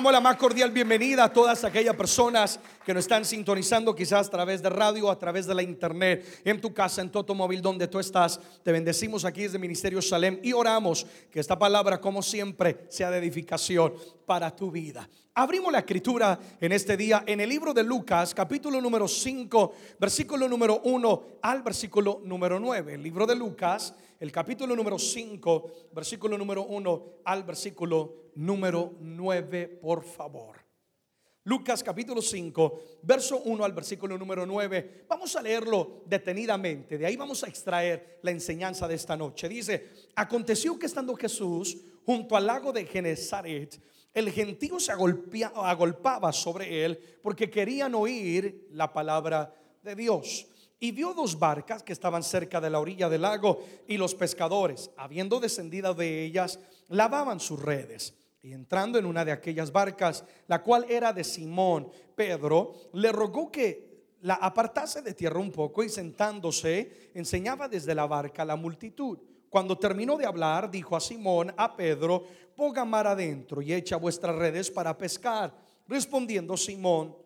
Damos la más cordial bienvenida a todas aquellas personas que nos están sintonizando quizás a través de radio, a través de la internet, en tu casa, en tu automóvil, donde tú estás. Te bendecimos aquí desde Ministerio Salem y oramos que esta palabra, como siempre, sea de edificación para tu vida. Abrimos la escritura en este día en el libro de Lucas, capítulo número 5, versículo número 1 al versículo número 9. El libro de Lucas, el capítulo número 5, versículo número 1 al versículo número 9, por favor. Lucas capítulo 5, verso 1 al versículo número 9. Vamos a leerlo detenidamente. De ahí vamos a extraer la enseñanza de esta noche. Dice, aconteció que estando Jesús junto al lago de Genezaret, el gentío se agolpaba sobre él porque querían oír la palabra de Dios. Y vio dos barcas que estaban cerca de la orilla del lago y los pescadores, habiendo descendido de ellas, lavaban sus redes. Y entrando en una de aquellas barcas, la cual era de Simón, Pedro, le rogó que la apartase de tierra un poco y sentándose, enseñaba desde la barca a la multitud. Cuando terminó de hablar, dijo a Simón, a Pedro, ponga mar adentro y echa vuestras redes para pescar. Respondiendo Simón,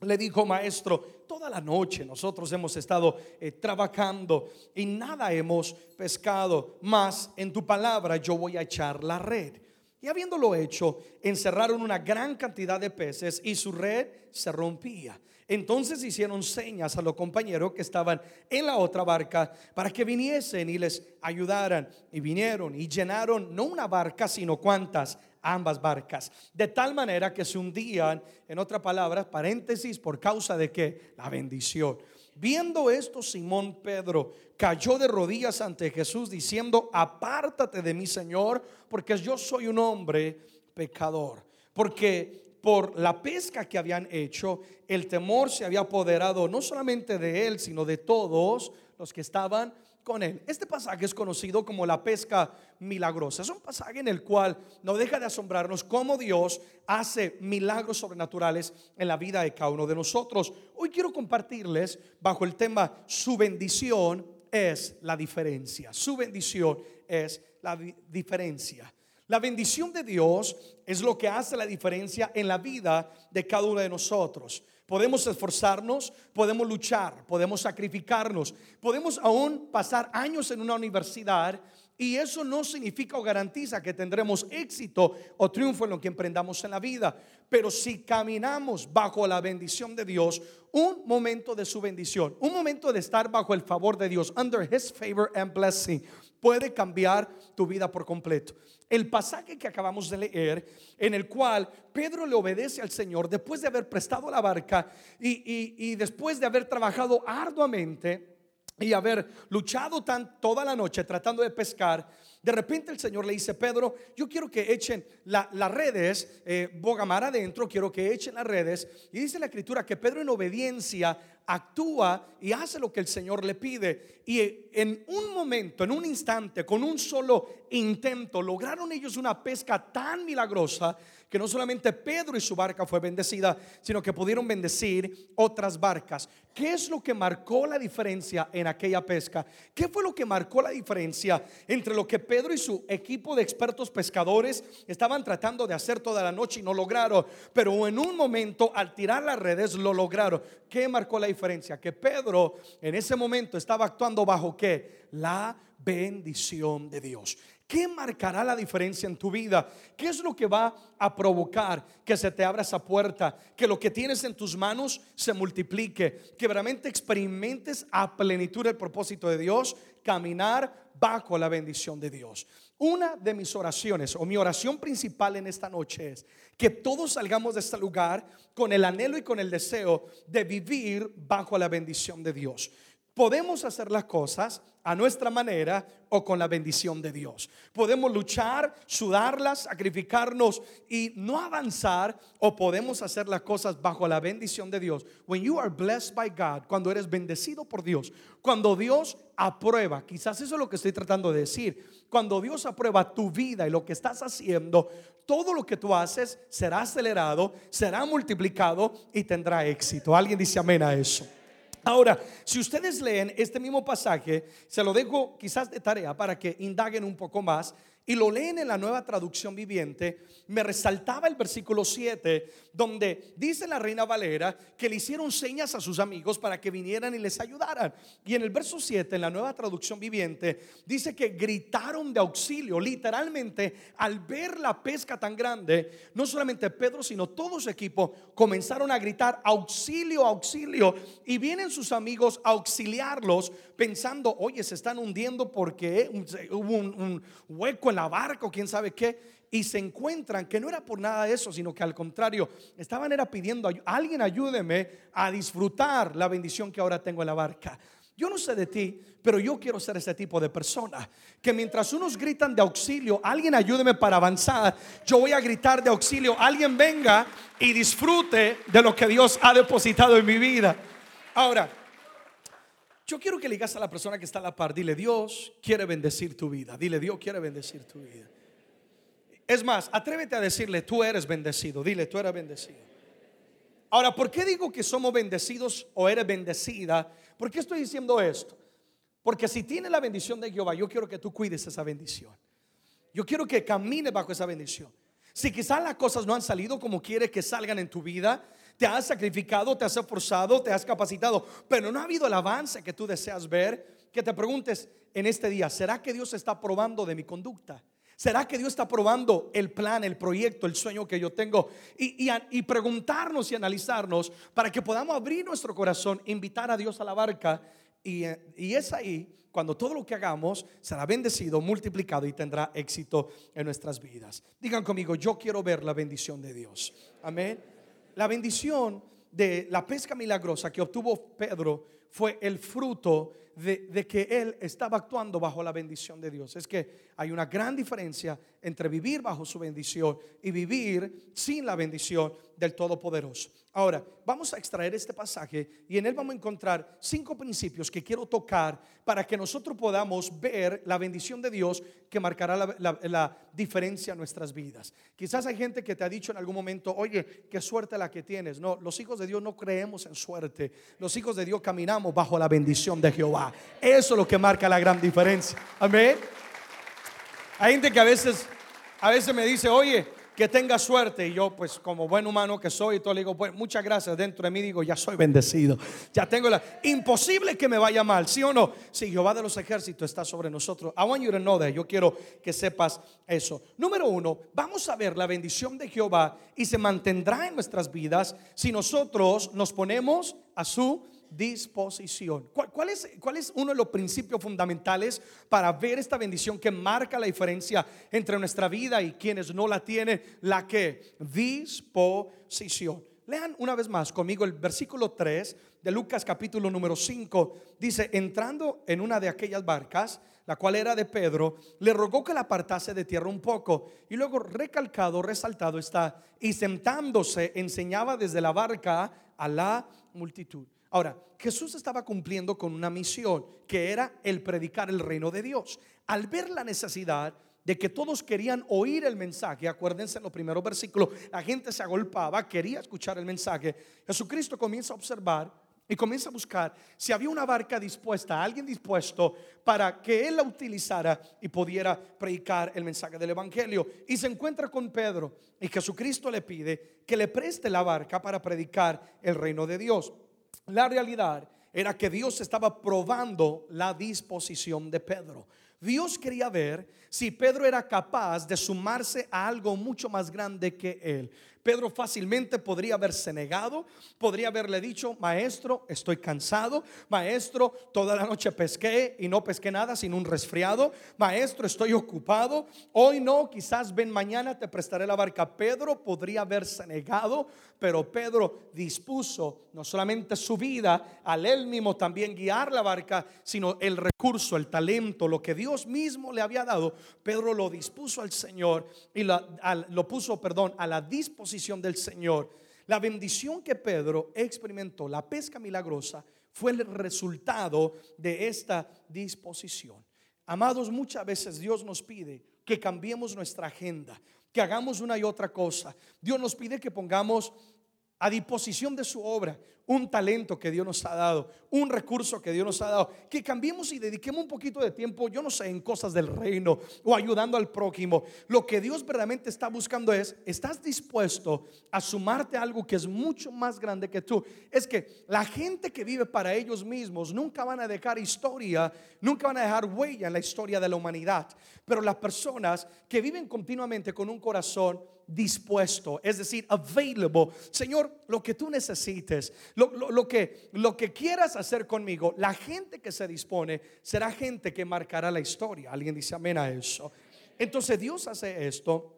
le dijo, maestro, toda la noche nosotros hemos estado eh, trabajando y nada hemos pescado, mas en tu palabra yo voy a echar la red. Y habiéndolo hecho, encerraron una gran cantidad de peces y su red se rompía. Entonces hicieron señas a los compañeros que estaban en la otra barca para que viniesen y les ayudaran. Y vinieron y llenaron no una barca, sino cuantas, ambas barcas. De tal manera que se hundían, en otras palabras, paréntesis, por causa de que la bendición. Viendo esto, Simón Pedro cayó de rodillas ante Jesús diciendo, apártate de mí, Señor, porque yo soy un hombre pecador. Porque por la pesca que habían hecho, el temor se había apoderado no solamente de él, sino de todos los que estaban Este pasaje es conocido como la pesca milagrosa. Es un pasaje en el cual no deja de asombrarnos cómo Dios hace milagros sobrenaturales en la vida de cada uno de nosotros. Hoy quiero compartirles bajo el tema su bendición es la diferencia. Su bendición es la diferencia. La bendición de Dios es lo que hace la diferencia en la vida de cada uno de nosotros. Podemos esforzarnos, podemos luchar, podemos sacrificarnos, podemos aún pasar años en una universidad y eso no significa o garantiza que tendremos éxito o triunfo en lo que emprendamos en la vida. Pero si caminamos bajo la bendición de Dios, un momento de su bendición, un momento de estar bajo el favor de Dios, under His favor and blessing, puede cambiar tu vida por completo. El pasaje que acabamos de leer, en el cual Pedro le obedece al Señor después de haber prestado la barca y, después de haber trabajado arduamente y haber luchado tan, toda la noche tratando de pescar, de repente el Señor le dice, Pedro, yo quiero que echen las redes, eh, bogamar adentro, quiero que echen las redes. Y dice la escritura que Pedro en obediencia actúa y hace lo que el Señor le pide. Y en un momento, en un instante, con un solo intento, lograron ellos una pesca tan milagrosa que no solamente Pedro y su barca fue bendecida, sino que pudieron bendecir otras barcas. ¿Qué es lo que marcó la diferencia en aquella pesca? ¿Qué fue lo que marcó la diferencia entre lo que Pedro y su equipo de expertos pescadores estaban tratando de hacer toda la noche y no lograron? Pero en un momento, al tirar las redes, lo lograron. ¿Qué marcó la diferencia? Que Pedro en ese momento estaba actuando bajo qué? La bendición de Dios. ¿Qué marcará la diferencia en tu vida? ¿Qué es lo que va a provocar que se te abra esa puerta? Que lo que tienes en tus manos se multiplique, que realmente experimentes a plenitud el propósito de Dios, caminar bajo la bendición de Dios. Una de mis oraciones o mi oración principal en esta noche es que todos salgamos de este lugar con el anhelo y con el deseo de vivir bajo la bendición de Dios. Podemos hacer las cosas a nuestra manera o con la bendición de Dios. Podemos luchar, sudarlas, sacrificarnos y no avanzar o podemos hacer las cosas bajo la bendición de Dios. When you are blessed by God, cuando eres bendecido por Dios, cuando Dios aprueba, quizás eso es lo que estoy tratando de decir, cuando Dios aprueba tu vida y lo que estás haciendo, todo lo que tú haces será acelerado, será multiplicado y tendrá éxito. Alguien dice amén a eso. Ahora, si ustedes leen este mismo pasaje, se lo dejo quizás de tarea para que indaguen un poco más. Y lo leen en la nueva traducción viviente, me resaltaba el versículo 7, donde dice la reina Valera que le hicieron señas a sus amigos para que vinieran y les ayudaran. Y en el verso 7, en la nueva traducción viviente, dice que gritaron de auxilio. Literalmente, al ver la pesca tan grande, no solamente Pedro, sino todo su equipo comenzaron a gritar auxilio, auxilio. Y vienen sus amigos a auxiliarlos pensando, oye, se están hundiendo porque hubo un, hueco en la barca quién sabe qué y se encuentran que no era por nada de eso, sino que al contrario, estaban era pidiendo, alguien ayúdeme a disfrutar la bendición que ahora tengo en la barca. Yo no sé de ti, pero yo quiero ser ese tipo de persona. Que mientras unos gritan de auxilio, alguien ayúdeme para avanzar, yo voy a gritar de auxilio, alguien venga y disfrute de lo que Dios ha depositado en mi vida. Ahora, yo quiero que le digas a la persona que está a la par, dile, Dios quiere bendecir tu vida. Dile, Dios quiere bendecir tu vida. Es más, atrévete a decirle, tú eres bendecido. Dile, tú eres bendecido. Ahora, ¿por qué digo que somos bendecidos o eres bendecida? ¿Por qué estoy diciendo esto? Porque si tienes la bendición de Jehová, yo quiero que tú cuides esa bendición. Yo quiero que camines bajo esa bendición. Si quizás las cosas no han salido como quieres que salgan en tu vida, te has sacrificado, te has esforzado, te has capacitado, pero no ha habido el avance que tú deseas ver, que te preguntes en este día, ¿será que Dios está probando de mi conducta? ¿Será que Dios está probando el plan, el proyecto, el sueño que yo tengo? Y, y, preguntarnos y analizarnos para que podamos abrir nuestro corazón, invitar a Dios a la barca. Y, y es ahí cuando todo lo que hagamos será bendecido, multiplicado y tendrá éxito en nuestras vidas. Digan conmigo, yo quiero ver la bendición de Dios. Amén. La bendición de la pesca milagrosa que obtuvo Pedro fue el fruto de, que él estaba actuando bajo la bendición de Dios. Es que hay una gran diferencia entre vivir bajo su bendición y vivir sin la bendición del Todopoderoso. Ahora, vamos a extraer este pasaje y en él vamos a encontrar cinco principios que quiero tocar para que nosotros podamos ver la bendición de Dios que marcará la, diferencia en nuestras vidas. Quizás hay gente que te ha dicho en algún momento, oye, qué suerte la que tienes. No, los hijos de Dios no creemos en suerte. Los hijos de Dios caminamos bajo la bendición de Jehová. Eso es lo que marca la gran diferencia. Amén. Hay gente que a veces, a veces me dice, oye, que tenga suerte. Y yo, pues como buen humano que soy, todo le digo, pues muchas gracias. Dentro de mí digo, ya soy bendecido. Ya tengo la... Imposible que me vaya mal, ¿sí o no? Si Jehová de los ejércitos está sobre nosotros. I want you to know that. Yo quiero que sepas eso. Número uno, vamos a ver la bendición de Jehová y se mantendrá en nuestras vidas si nosotros nos ponemos a su disposición. ¿Cuál, es, ¿Cuál es uno de los principios fundamentales para ver esta bendición que marca la diferencia entre nuestra vida y quienes no la tienen? La que disposición. Lean una vez más conmigo el versículo 3 de Lucas capítulo número 5. Dice, entrando en una de aquellas barcas, la cual era de Pedro, le rogó que la apartase de tierra un poco. Y luego recalcado, resaltado está, y sentándose enseñaba desde la barca a la multitud. Ahora, Jesús estaba cumpliendo con una misión que era el predicar el reino de Dios. Al ver la necesidad de que todos querían oír el mensaje, acuérdense en los primeros versículos, la gente se agolpaba, quería escuchar el mensaje. Jesucristo comienza a observar y comienza a buscar si había una barca dispuesta, alguien dispuesto para que él la utilizara y pudiera predicar el mensaje del Evangelio. Y se encuentra con Pedro y Jesucristo le pide que le preste la barca para predicar el reino de Dios. La realidad era que Dios estaba probando la disposición de Pedro. Dios quería ver si Pedro era capaz de sumarse a algo mucho más grande que él. Pedro fácilmente podría haberse negado, podría haberle dicho, maestro, estoy cansado, maestro, toda la noche pesqué y no pesqué nada sin un resfriado, maestro, estoy ocupado, hoy no, quizás ven mañana, te prestaré la barca. Pedro podría haberse negado, pero Pedro dispuso no solamente su vida, al él mismo también guiar la barca, sino el recurso, el talento, lo que Dios mismo le había dado, Pedro lo dispuso al Señor y lo puso, perdón, a la disposición del Señor. La bendición que Pedro experimentó, la pesca milagrosa, fue el resultado de esta disposición. Amados, muchas veces Dios nos pide que cambiemos nuestra agenda, que hagamos una y otra cosa. Dios nos pide que pongamos a disposición de su obra un talento que Dios nos ha dado, un recurso que Dios nos ha dado, que cambiemos y dediquemos un poquito de tiempo, yo no sé, en cosas del reino o ayudando al prójimo. Lo que Dios verdaderamente está buscando es, ¿estás dispuesto a sumarte a algo que es mucho más grande que tú? Es que la gente que vive para ellos mismos nunca van a dejar historia, nunca van a dejar huella en la historia de la humanidad, pero las personas que viven continuamente con un corazón dispuesto, es decir, available. Señor, lo que tú necesites, lo, que, lo que quieras hacer conmigo, la gente que se dispone será gente que marcará la historia. Alguien dice amén a eso. Entonces Dios hace esto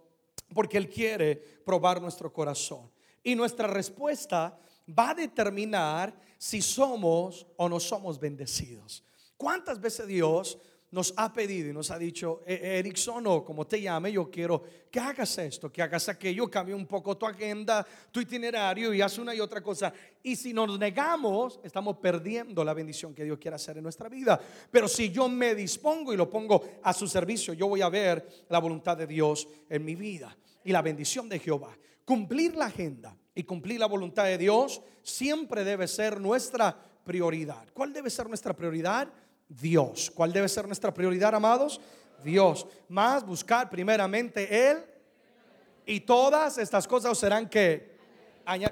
porque Él quiere probar nuestro corazón. Y nuestra respuesta va a determinar si somos o no somos bendecidos. ¿Cuántas veces Dios nos ha pedido y nos ha dicho, e-, Erickson o como te llame, yo quiero que hagas esto, que hagas aquello, cambie un poco tu agenda, tu itinerario y haz una y otra cosa. Y si nos negamos, estamos perdiendo la bendición que Dios quiere hacer en nuestra vida. Pero si yo me dispongo y lo pongo a su servicio, yo voy a ver la voluntad de Dios en mi vida y la bendición de Jehová. Cumplir la agenda y cumplir la voluntad de Dios siempre debe ser nuestra prioridad. ¿Cuál debe ser nuestra prioridad? Dios. ¿Cuál debe ser nuestra prioridad, amados? Dios. Más buscar primeramente Él. Y todas estas cosas serán que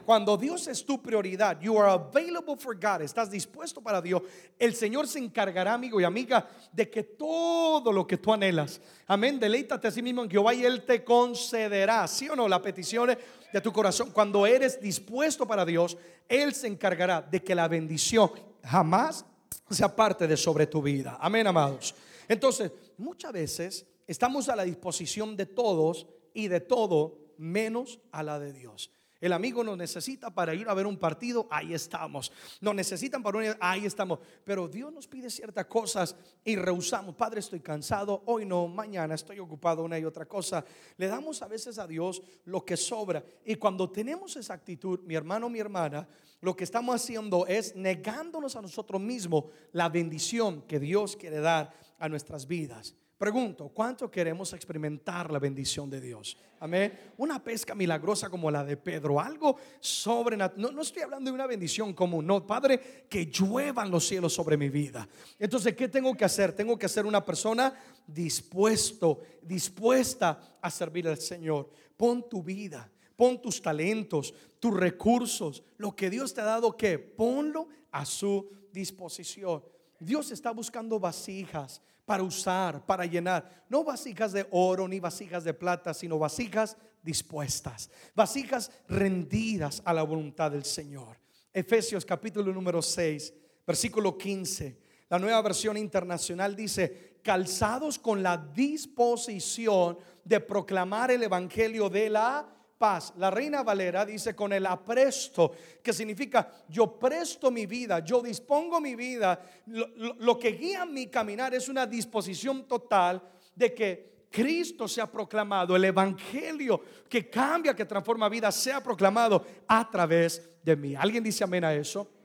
cuando Dios es tu prioridad, you are available for God, estás dispuesto para Dios, el Señor se encargará, amigo y amiga, de que todo lo que tú anhelas, amén, deleítate a sí mismo en Jehová y Él te concederá, sí o no, las peticiones de tu corazón. Cuando eres dispuesto para Dios, Él se encargará de que la bendición jamás sea parte de sobre tu vida. Amén, amados. Entonces, muchas veces estamos a la disposición de todos y de todo menos a la de Dios. El amigo nos necesita para ir a ver un partido, ahí estamos. Nos necesitan para un, ahí estamos. Pero Dios nos pide ciertas cosas y rehusamos. Padre, estoy cansado, hoy no, mañana estoy ocupado una y otra cosa. Le damos a veces a Dios lo que sobra. Y cuando tenemos esa actitud, mi hermano, mi hermana, lo que estamos haciendo es negándonos a nosotros mismos la bendición que Dios quiere dar a nuestras vidas. Pregunto, ¿cuánto queremos experimentar la bendición de Dios? Amén. Una pesca milagrosa como la de Pedro, algo sobrenatural. No, estoy hablando de una bendición común, no, Padre, que lluevan los cielos sobre mi vida. Entonces, ¿qué tengo que hacer? Tengo que ser una persona dispuesto, dispuesta a servir al Señor. Pon tu vida, pon tus talentos, tus recursos, lo que Dios te ha dado, que ponlo a su disposición. Dios está buscando vasijas para usar, para llenar. No vasijas de oro ni vasijas de plata, sino vasijas dispuestas, vasijas rendidas a la voluntad del Señor. Efesios capítulo número 6, versículo 15. La nueva versión internacional dice, calzados con la disposición de proclamar el Evangelio de la paz. La reina Valera dice con el apresto, que significa yo presto mi vida, yo dispongo mi vida. Lo, que guía mi caminar es una disposición total de que Cristo sea proclamado, el Evangelio que cambia, que transforma vida, sea proclamado a través de mí. ¿Alguien dice amén a eso?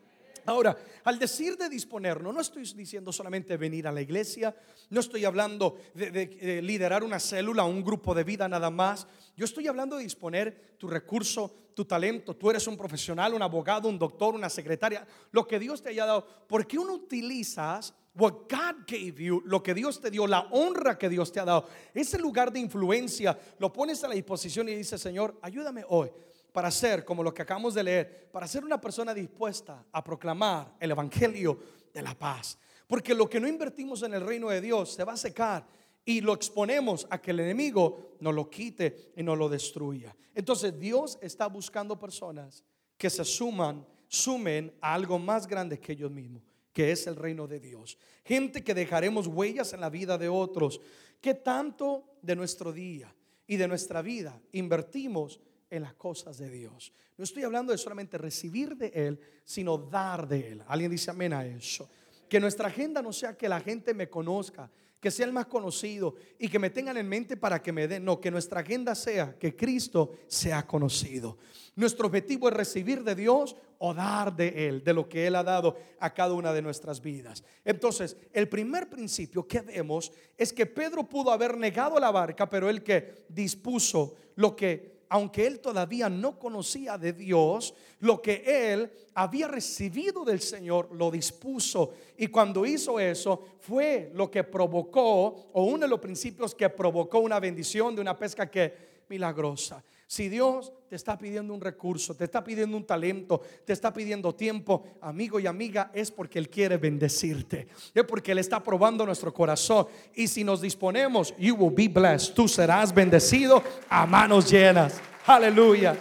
Ahora, al decir de disponernos, no estoy diciendo solamente venir a la iglesia, no estoy hablando de, liderar una célula, un grupo de vida nada más. Yo estoy hablando de disponer tu recurso, tu talento. Tú eres un profesional, un abogado, un doctor, una secretaria, lo que Dios te haya dado. ¿Por qué uno utilizas what God gave you, lo que Dios te dio, la honra que Dios te ha dado, ese lugar de influencia, lo pones a la disposición y dices, Señor, ayúdame hoy para ser, como lo que acabamos de leer, para ser una persona dispuesta a proclamar el Evangelio de la paz. Porque lo que no invertimos en el reino de Dios se va a secar y lo exponemos a que el enemigo nos lo quite y nos lo destruya. Entonces Dios está buscando personas que se suman, sumen a algo más grande que ellos mismos, que es el reino de Dios. Gente que dejaremos huellas en la vida de otros. que tanto de nuestro día y de nuestra vida invertimos en las cosas de Dios. No estoy hablando de solamente recibir de Él, sino dar de Él. Alguien dice amén a eso. Que nuestra agenda no sea que la gente me conozca, que sea el más conocido y que me tengan en mente para que me den. No, que nuestra agenda sea que Cristo sea conocido. Nuestro objetivo es recibir de Dios o dar de Él, de lo que Él ha dado a cada una de nuestras vidas. Entonces, el primer principio que vemos es que Pedro pudo haber negado la barca, pero él que dispuso lo que aunque él todavía no conocía de Dios, lo que él había recibido del Señor lo dispuso. Y cuando hizo eso, fue lo que provocó, o uno de los principios que provocó una bendición de una pesca que milagrosa. Si Dios te está pidiendo un recurso, te está pidiendo un talento, te está pidiendo tiempo, amigo y amiga, es porque Él quiere bendecirte. Es porque Él está probando nuestro corazón. Y si nos disponemos, you will be blessed. Tú serás bendecido a manos llenas. Aleluya.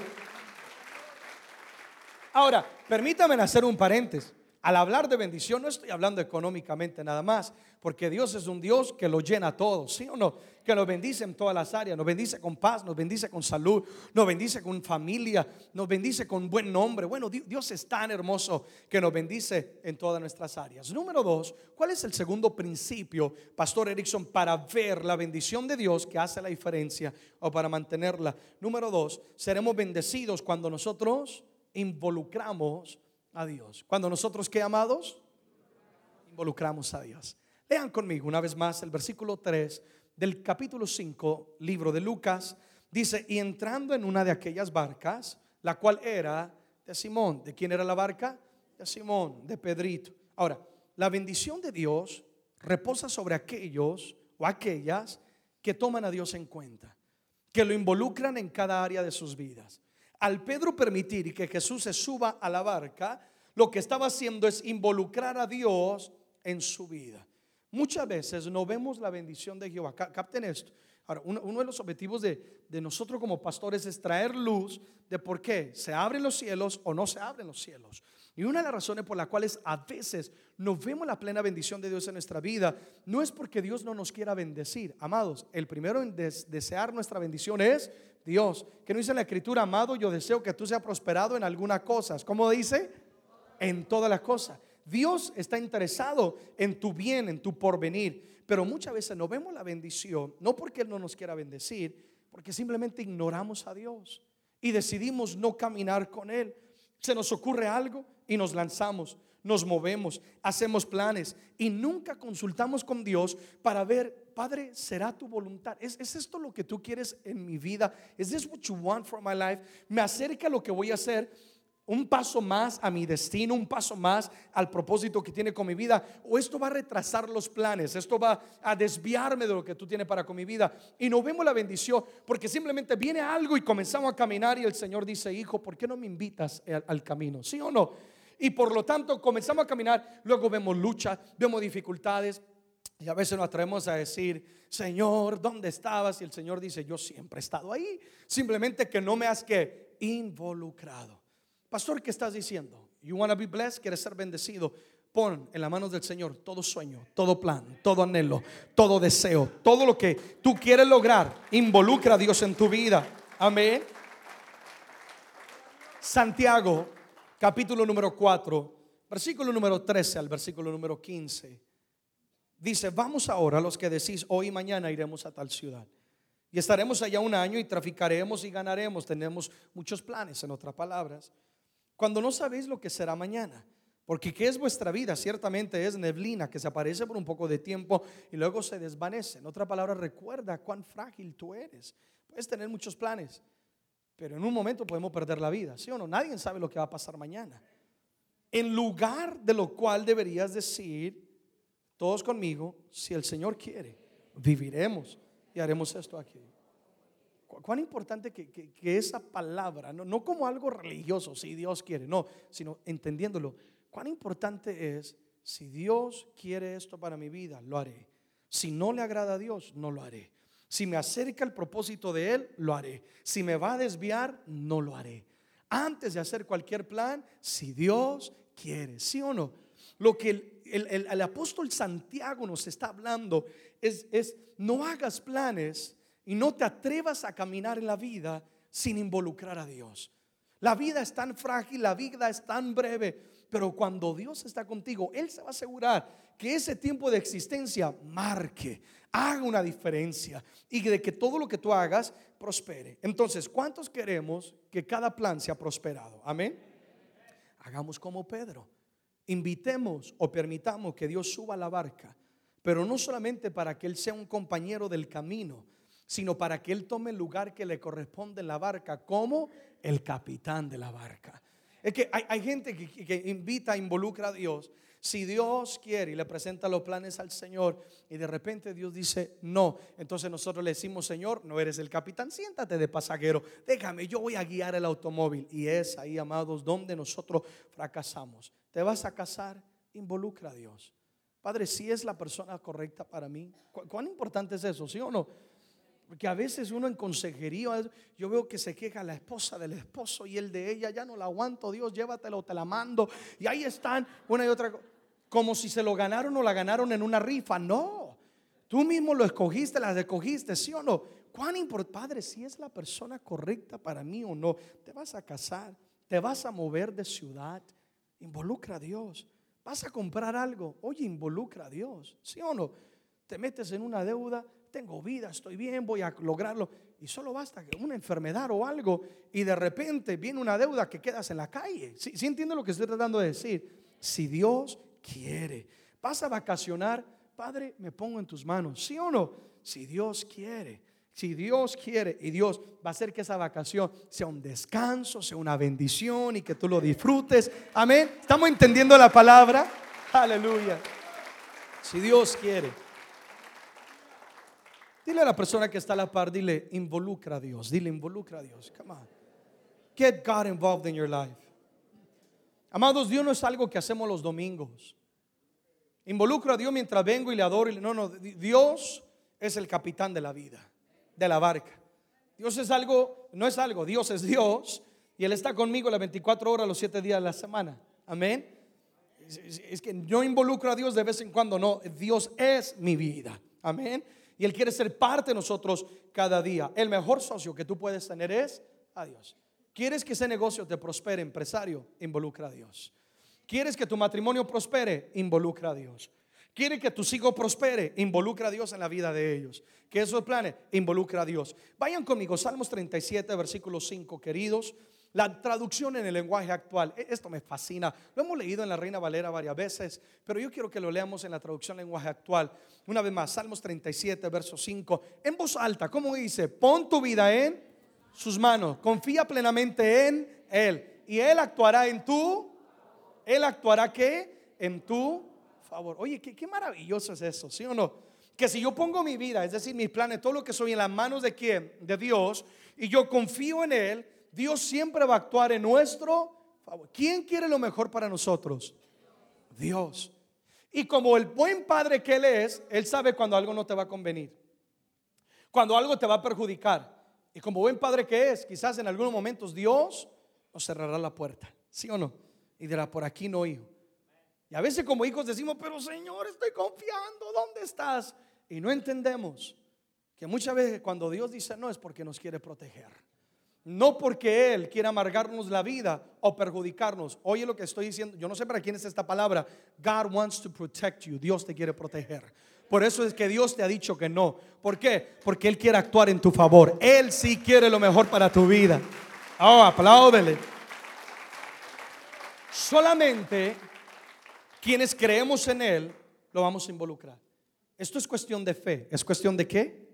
Ahora, permítame hacer un paréntesis. Al hablar de bendición no estoy hablando económicamente nada más, porque Dios es un Dios que lo llena todo, ¿sí o no? Que lo bendice en todas las áreas, nos bendice con paz, nos bendice con salud, nos bendice con familia, nos bendice con buen nombre. Bueno, Dios es tan hermoso que nos bendice en todas nuestras áreas. Número dos, ¿cuál es el segundo principio, Pastor Erickson, para ver la bendición de Dios que hace la diferencia o para mantenerla? Número dos, seremos bendecidos cuando nosotros involucramos a Dios. Cuando nosotros, ¿qué amados? Involucramos a Dios. Lean conmigo una vez más el versículo 3 del capítulo 5, libro de Lucas. Dice, y entrando en una de aquellas barcas, la cual era de Simón. ¿De quién era la barca? De Simón, de Pedrito. Ahora, la bendición de Dios reposa sobre aquellos o aquellas que toman a Dios en cuenta, que lo involucran en cada área de sus vidas al Pedro permitir que Jesús se suba a la barca, lo que estaba haciendo es involucrar a Dios en su vida. Muchas veces no vemos la bendición de Jehová. Capten esto. Ahora, uno, de los objetivos de, de, nosotros como pastores es traer luz de por qué se abren los cielos o no se abren los cielos. Y una de las razones por las cuales a veces no vemos la plena bendición de Dios en nuestra vida no es porque Dios no nos quiera bendecir. Amados, el primero en desear nuestra bendición es Dios. Que no dice la escritura, amado, yo deseo que tú seas prosperado en algunas cosas. ¿Cómo dice? En todas las cosas. Dios está interesado en tu bien, en tu porvenir. Pero muchas veces no vemos la bendición, no porque Él no nos quiera bendecir, porque simplemente ignoramos a Dios y decidimos no caminar con Él. Se nos ocurre algo y nos lanzamos nos movemos, hacemos planes y nunca consultamos con Dios para ver, Padre, ¿será tu voluntad? ¿Es, esto lo que tú quieres en mi vida? ¿Es this what you want for my life? ¿Me acerca a lo que voy a hacer? un paso más a mi destino, un paso más al propósito que tiene con mi vida, o esto va a retrasar los planes, esto va a desviarme de lo que tú tienes para con mi vida. Y no vemos la bendición porque simplemente viene algo y comenzamos a caminar y el Señor dice, hijo, ¿por qué no me invitas al camino? ¿Sí o no? Y por lo tanto comenzamos a caminar, luego vemos lucha, vemos dificultades. Y a veces nos atrevemos a decir, Señor, ¿dónde estabas? Y el Señor dice, yo siempre he estado ahí. Simplemente que no me has que involucrado. Pastor, ¿qué estás diciendo? You want to be blessed? ¿Quieres ser bendecido? Pon en las manos del Señor todo sueño, todo plan, todo anhelo, todo deseo, todo lo que tú quieres lograr. Involucra a Dios en tu vida. Amén. Santiago capítulo número 4, versículo número 13 al versículo número 15. Dice, vamos ahora los que decís, hoy y mañana iremos a tal ciudad. Y estaremos allá un año y traficaremos y ganaremos. Tenemos muchos planes, en otras palabras. Cuando no sabéis lo que será mañana. Porque ¿qué es vuestra vida? Ciertamente es neblina que se aparece por un poco de tiempo y luego se desvanece. En otra palabra, recuerda cuán frágil tú eres. Puedes tener muchos planes, pero en un momento podemos perder la vida, ¿sí o no? Nadie sabe lo que va a pasar mañana. En lugar de lo cual deberías decir, todos conmigo, si el Señor quiere, viviremos y haremos esto aquí. Cuán importante que, que, esa palabra, no, no como algo religioso, si Dios quiere, no, sino entendiéndolo, cuán importante es, si Dios quiere esto para mi vida, lo haré. Si no le agrada a Dios, no lo haré. Si me acerca el propósito de Él, lo haré. Si me va a desviar, no lo haré. Antes de hacer cualquier plan, si Dios quiere, ¿sí o no? Lo que el, apóstol Santiago nos está hablando es, es no hagas planes y no te atrevas a caminar en la vida sin involucrar a Dios. La vida es tan frágil, la vida es tan breve, pero cuando Dios está contigo, Él se va a asegurar que ese tiempo de existencia marque, haga una diferencia y de que todo lo que tú hagas prospere. Entonces, ¿cuántos queremos que cada plan sea prosperado? Amén. Hagamos como Pedro. Invitemos o permitamos que Dios suba a la barca, pero no solamente para que Él sea un compañero del camino, sino para que Él tome el lugar que le corresponde en la barca como el capitán de la barca. Es que hay, gente que, que, invita, involucra a Dios. Si Dios quiere y le presenta los planes al Señor y de repente Dios dice no, entonces nosotros le decimos, Señor, no eres el capitán, siéntate de pasajero, déjame, yo voy a guiar el automóvil. Y es ahí, amados, donde nosotros fracasamos. ¿Te vas a casar? Involucra a Dios. Padre, si es la persona correcta para mí, ¿cuán importante es eso? ¿Sí o no? Porque a veces uno en consejería, yo veo que se queja la esposa del esposo y el de ella, ya no la aguanto, Dios, llévatelo, te la mando. Y ahí están una y otra, como si se lo ganaron o la ganaron en una rifa. No, tú mismo lo escogiste, la escogiste, ¿sí o no? ¿Cuán importante, Padre, si es la persona correcta para mí o no? Te vas a casar, te vas a mover de ciudad, involucra a Dios. Vas a comprar algo, oye, involucra a Dios, ¿sí o no? Te metes en una deuda, tengo vida, estoy bien, voy a lograrlo. Y solo basta que una enfermedad o algo y de repente viene una deuda que quedas en la calle. ¿Sí, ¿Sí entiende lo que estoy tratando de decir? Si Dios quiere, vas a vacacionar, Padre, me pongo en tus manos, ¿sí o no? Si Dios quiere. Si Dios quiere y Dios va a hacer que esa vacación sea un descanso, sea una bendición y que tú lo disfrutes. Amén. ¿Estamos entendiendo la palabra? Aleluya. Si Dios quiere. Dile a la persona que está a la par, dile, involucra a Dios, dile, involucra a Dios. Come on. Get God involved in your life. Amados, Dios no es algo que hacemos los domingos. Involucro a Dios mientras vengo y le adoro. No, no, Dios es el capitán de la vida, de la barca. Dios es algo, no es algo, Dios es Dios y Él está conmigo las 24 horas, los 7 días de la semana. Amén. Es que yo involucro a Dios de vez en cuando, no, Dios es mi vida. Amén. Y Él quiere ser parte de nosotros cada día. El mejor socio que tú puedes tener es a Dios. ¿Quieres que ese negocio te prospere, empresario? Involucra a Dios. ¿Quieres que tu matrimonio prospere? Involucra a Dios. ¿Quieres que tus hijos prospere? Involucra a Dios en la vida de ellos. ¿Qué esos planes? Involucra a Dios. Vayan conmigo, Salmos 37, versículo 5, queridos. La traducción en el lenguaje actual, e, esto me fascina. Lo hemos leído en la Reina Valera varias veces, pero yo quiero que lo leamos en la traducción en lenguaje actual. Una vez más, Salmos 37, verso 5. En voz alta, ¿cómo dice? Pon tu vida en sus manos, confía plenamente en Él y Él actuará en tu, Él actuará qué? En tu favor. Oye, qué, qué maravilloso es eso, ¿sí o no? Que si yo pongo mi vida, es decir, mis planes, todo lo que soy en las manos de quién? De Dios, y yo confío en Él, Dios siempre va a actuar en nuestro favor. ¿Quién quiere lo mejor para nosotros? Dios. Y como el buen padre que Él es, Él sabe cuando algo no te va a convenir. Cuando algo te va a perjudicar. Y como buen padre que es, quizás en algunos momentos Dios nos cerrará la puerta. ¿Sí o no? Y dirá, por aquí no, hijo. Y a veces como hijos decimos, pero Señor, estoy confiando, ¿dónde estás? Y no entendemos que muchas veces cuando Dios dice no es porque nos quiere proteger. No porque Él quiera amargarnos la vida o perjudicarnos. Oye lo que estoy diciendo. Yo no sé para quién es esta palabra. God wants to protect you. Dios te quiere proteger. Por eso es que Dios te ha dicho que no. ¿Por qué? Porque Él quiere actuar en tu favor. Él sí quiere lo mejor para tu vida. Oh, apláudele. Solamente quienes creemos en Él lo vamos a involucrar. Esto es cuestión de fe. ¿Es cuestión de qué?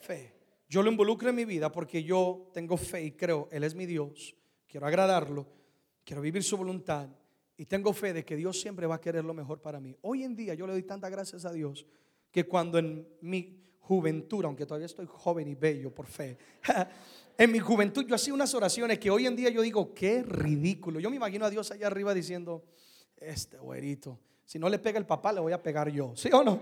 Fe. Yo lo involucro en mi vida porque yo tengo fe y creo, Él es mi Dios, quiero agradarlo, quiero vivir su voluntad y tengo fe de que Dios siempre va a querer lo mejor para mí. Hoy en día yo le doy tantas gracias a Dios que cuando en mi juventud, aunque todavía estoy joven y bello por fe, en mi juventud yo hacía unas oraciones que hoy en día yo digo, qué ridículo. Yo me imagino a Dios allá arriba diciendo, este güerito, si no le pega el papá, le voy a pegar yo, ¿sí o no?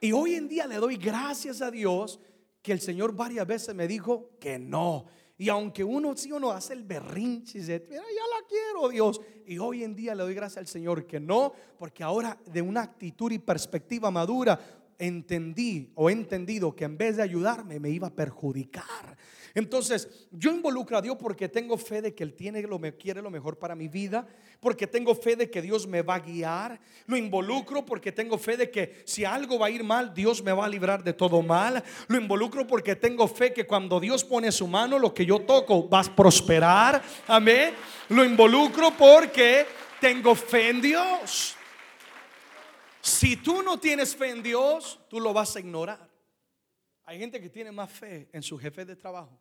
Y hoy en día le doy gracias a Dios que el Señor varias veces me dijo que no. Y aunque uno sí o no hace el berrinche mira, ya la quiero Dios. Y hoy en día le doy gracias al Señor que no, porque ahora de una actitud y perspectiva madura entendí o he entendido que en vez de ayudarme me iba a perjudicar. Entonces, yo involucro a Dios porque tengo fe de que Él tiene lo me quiere lo mejor para mi vida, porque tengo fe de que Dios me va a guiar. Lo involucro porque tengo fe de que si algo va a ir mal, Dios me va a librar de todo mal. Lo involucro porque tengo fe que cuando Dios pone su mano, lo que yo toco va a prosperar. Amén. Lo involucro porque tengo fe en Dios. Si tú no tienes fe en Dios, tú lo vas a ignorar. Hay gente que tiene más fe en su jefe de trabajo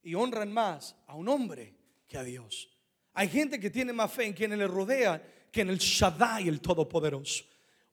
y honran más a un hombre que a Dios. Hay gente que tiene más fe en quienes le rodean que en el Shaddai, el Todopoderoso.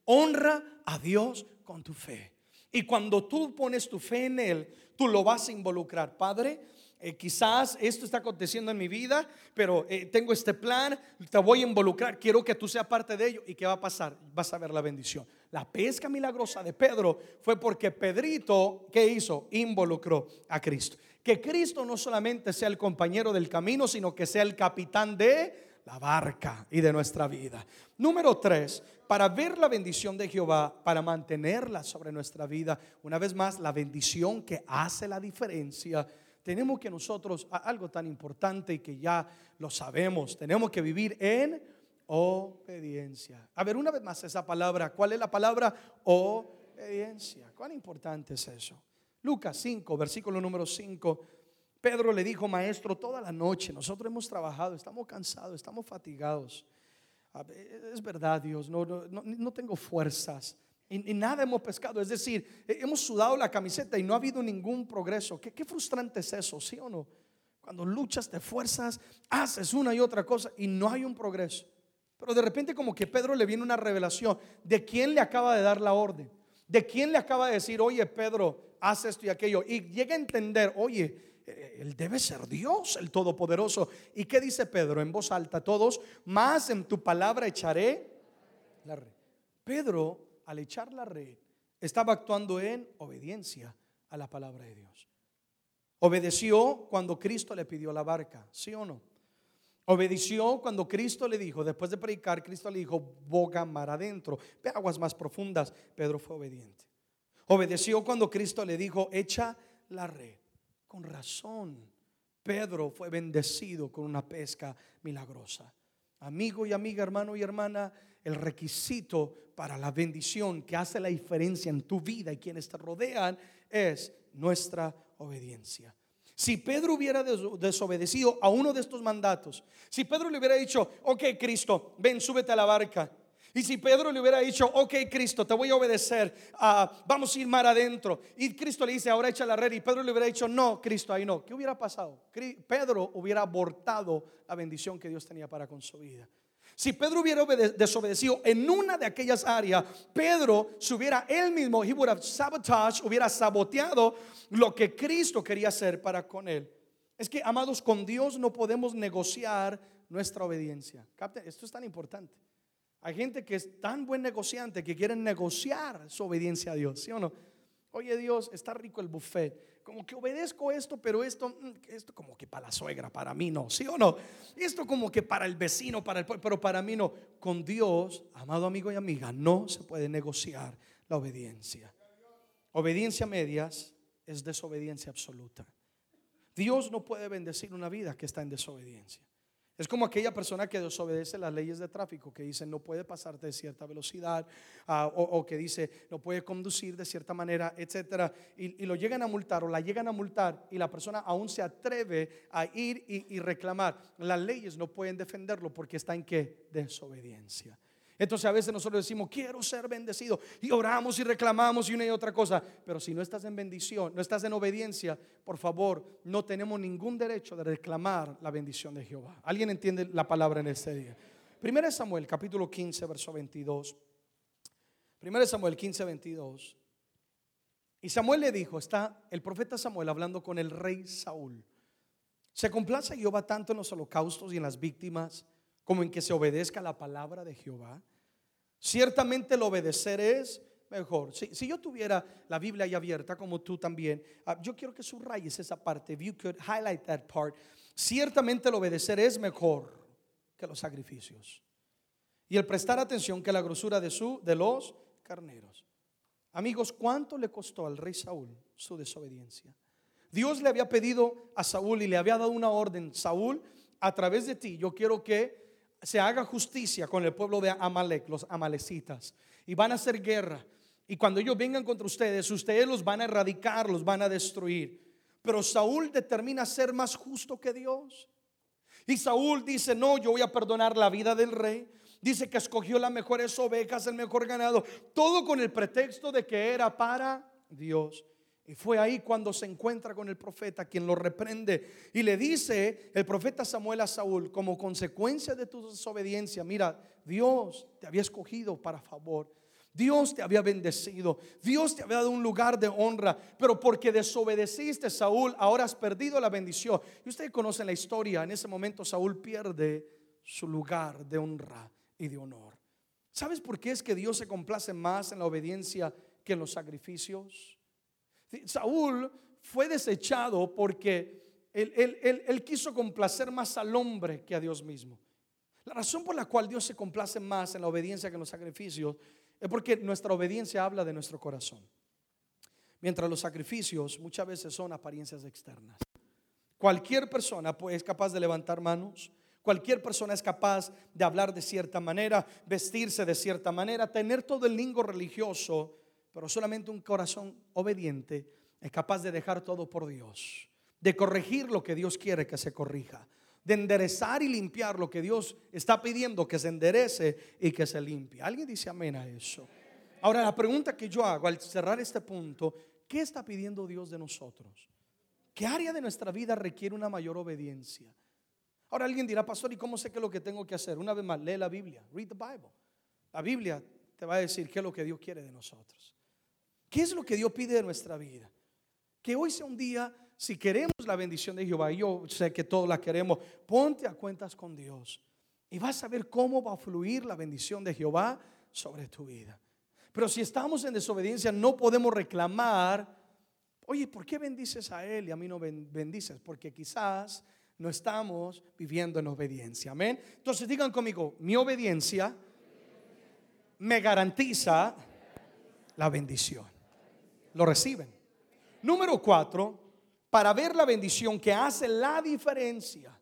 Honra a Dios con tu fe. Y cuando tú pones tu fe en Él, tú lo vas a involucrar. Padre, eh, quizás esto está aconteciendo en mi vida, pero eh, tengo este plan, te voy a involucrar, quiero que tú seas parte de ello. ¿Y qué va a pasar? Vas a ver la bendición. La pesca milagrosa de Pedro fue porque Pedrito, ¿qué hizo? Involucró a Cristo. Que Cristo no solamente sea el compañero del camino, sino que sea el capitán de la barca y de nuestra vida. Número tres, para ver la bendición de Jehová, para mantenerla sobre nuestra vida, una vez más, la bendición que hace la diferencia, tenemos que nosotros, algo tan importante y que ya lo sabemos, tenemos que vivir en obediencia. A ver, una vez más esa palabra, ¿cuál es la palabra? Obediencia. ¿Cuán importante es eso? Lucas 5, versículo número 5. Pedro le dijo, maestro, toda la noche nosotros hemos trabajado, estamos cansados, estamos fatigados. Es verdad, Dios, no, no, tengo fuerzas. Y, nada hemos pescado. Es decir, hemos sudado la camiseta y no ha habido ningún progreso. ¿Qué, qué frustrante es eso, sí o no? Cuando luchas, te fuerzas, haces una y otra cosa y no hay un progreso. Pero de repente como que Pedro le viene una revelación de quién le acaba de dar la orden. De quién le acaba de decir, oye Pedro, haz esto y aquello. Y llega a entender, oye, eh, él debe ser Dios, el Todopoderoso. ¿Y qué dice Pedro en voz alta? Todos, más en tu palabra echaré la red. Pedro, al echar la red, estaba actuando en obediencia a la palabra de Dios. Obedeció cuando Cristo le pidió la barca, ¿sí o no? Obedeció cuando Cristo le dijo, después de predicar, Cristo le dijo, boga mar adentro, ve aguas más profundas. Pedro fue obediente. Obedeció cuando Cristo le dijo, echa la red. Con razón, Pedro fue bendecido con una pesca milagrosa. Amigo y amiga, hermano y hermana, el requisito para la bendición que hace la diferencia en tu vida y quienes te rodean es nuestra obediencia. Si Pedro hubiera desobedecido a uno de estos mandatos, si Pedro le hubiera dicho, ok Cristo, ven, súbete a la barca, y si Pedro le hubiera dicho, ok Cristo, te voy a obedecer, ah, vamos a ir mar adentro. Y Cristo le dice, ahora echa la red. Y Pedro le hubiera dicho, no, Cristo, ahí no. ¿Qué hubiera pasado? Pedro hubiera abortado la bendición que Dios tenía para con su vida. Si Pedro hubiera desobedecido en una de aquellas áreas, Pedro se hubiera él mismo, he would have sabotage, hubiera saboteado lo que Cristo quería hacer para con él. Es que, amados, con Dios no podemos negociar nuestra obediencia. esto es tan importante. Hay gente que es tan buen negociante que quieren negociar su obediencia a Dios, ¿sí o no? Oye Dios, está rico el buffet. Como que obedezco esto, pero esto, mm, esto como que para la suegra, para mí no, ¿sí o no? Esto como que para el vecino, para el pero para mí no. Con Dios, amado amigo y amiga, no se puede negociar la obediencia. Obediencia medias es desobediencia absoluta. Dios no puede bendecir una vida que está en desobediencia. Es como aquella persona que desobedece las leyes de tráfico, que dice no puede pasarte de cierta velocidad, ah, o, que dice no puede conducir de cierta manera, etcétera, y, lo llegan a multar o la llegan a multar y la persona aún se atreve a ir y, reclamar. Las leyes no pueden defenderlo porque está en qué? Desobediencia. Entonces a veces nosotros decimos, quiero ser bendecido. Y oramos y reclamamos y una y otra cosa. Pero si no estás en bendición, no estás en obediencia, por favor, no tenemos ningún derecho de reclamar la bendición de Jehová. ¿Alguien entiende la palabra en este día? Primero Samuel, capítulo 15, verso 22. Primero Samuel 15, 22. Y Samuel le dijo, está el profeta Samuel hablando con el rey Saúl. Se complace Jehová tanto en los holocaustos y en las víctimas como en que se obedezca la palabra de Jehová. Ciertamente el obedecer es mejor. Si, yo tuviera la Biblia ahí abierta, como tú también, ah, yo quiero que subrayes esa parte. If you could highlight that part. Ciertamente el obedecer es mejor que los sacrificios. Y el prestar atención que la grosura de, su, de los carneros. Amigos, ¿cuánto le costó al rey Saúl su desobediencia? Dios le había pedido a Saúl y le había dado una orden. Saúl, a través de ti, yo quiero que se haga justicia con el pueblo de Amalek, los amalecitas, y van a hacer guerra. Y cuando ellos vengan contra ustedes, ustedes los van a erradicar, los van a destruir. Pero Saúl determina ser más justo que Dios. Y Saúl dice, no, yo voy a perdonar la vida del rey. Dice que escogió las mejores ovejas, el mejor ganado, todo con el pretexto de que era para Dios. Y fue ahí cuando se encuentra con el profeta, quien lo reprende. Y le dice el profeta Samuel a Saúl, como consecuencia de tu desobediencia, mira, Dios te había escogido para favor. Dios te había bendecido, Dios te había dado un lugar de honra, pero porque desobedeciste, Saúl, ahora has perdido la bendición. Y ustedes conocen la historia, en ese momento Saúl pierde su lugar de honra y de honor. ¿Sabes por qué es que Dios se complace más en la obediencia que en los sacrificios? Saúl fue desechado porque él, quiso complacer más al hombre que a Dios mismo. La razón por la cual Dios se complace más en la obediencia que en los sacrificios es porque nuestra obediencia habla de nuestro corazón. Mientras los sacrificios muchas veces son apariencias externas. Cualquier persona pues, es capaz de levantar manos, cualquier persona es capaz de hablar de cierta manera, vestirse de cierta manera, tener todo el lingo religioso, pero solamente un corazón obediente es capaz de dejar todo por Dios, de corregir lo que Dios quiere que se corrija, de enderezar y limpiar lo que Dios está pidiendo que se enderece y que se limpie. ¿Alguien dice amén a eso? Ahora la pregunta que yo hago al cerrar este punto, ¿qué está pidiendo Dios de nosotros? ¿Qué área de nuestra vida requiere una mayor obediencia? Ahora alguien dirá, pastor, ¿y cómo sé qué es lo que tengo que hacer? Una vez más, lee la Biblia, read the Bible. La Biblia te va a decir qué es lo que Dios quiere de nosotros. ¿Qué es lo que Dios pide de nuestra vida? Que hoy sea un día, si queremos la bendición de Jehová, yo sé que todos la queremos, ponte a cuentas con Dios y vas a ver cómo va a fluir la bendición de Jehová sobre tu vida. Pero si estamos en desobediencia, no podemos reclamar, oye, ¿por qué bendices a él y a mí no bendices? Porque quizás no estamos viviendo en obediencia. Amén. Entonces digan conmigo, mi obediencia me garantiza la bendición lo reciben. Número cuatro, para ver la bendición que hace la diferencia.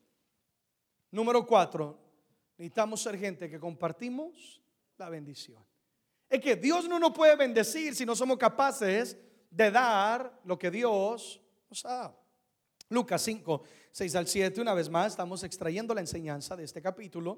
Número cuatro, necesitamos ser gente que compartimos la bendición. Es que Dios no nos puede bendecir si no somos capaces de dar lo que Dios nos da. Lucas 5, 6 al 7, una vez más, estamos extrayendo la enseñanza de este capítulo.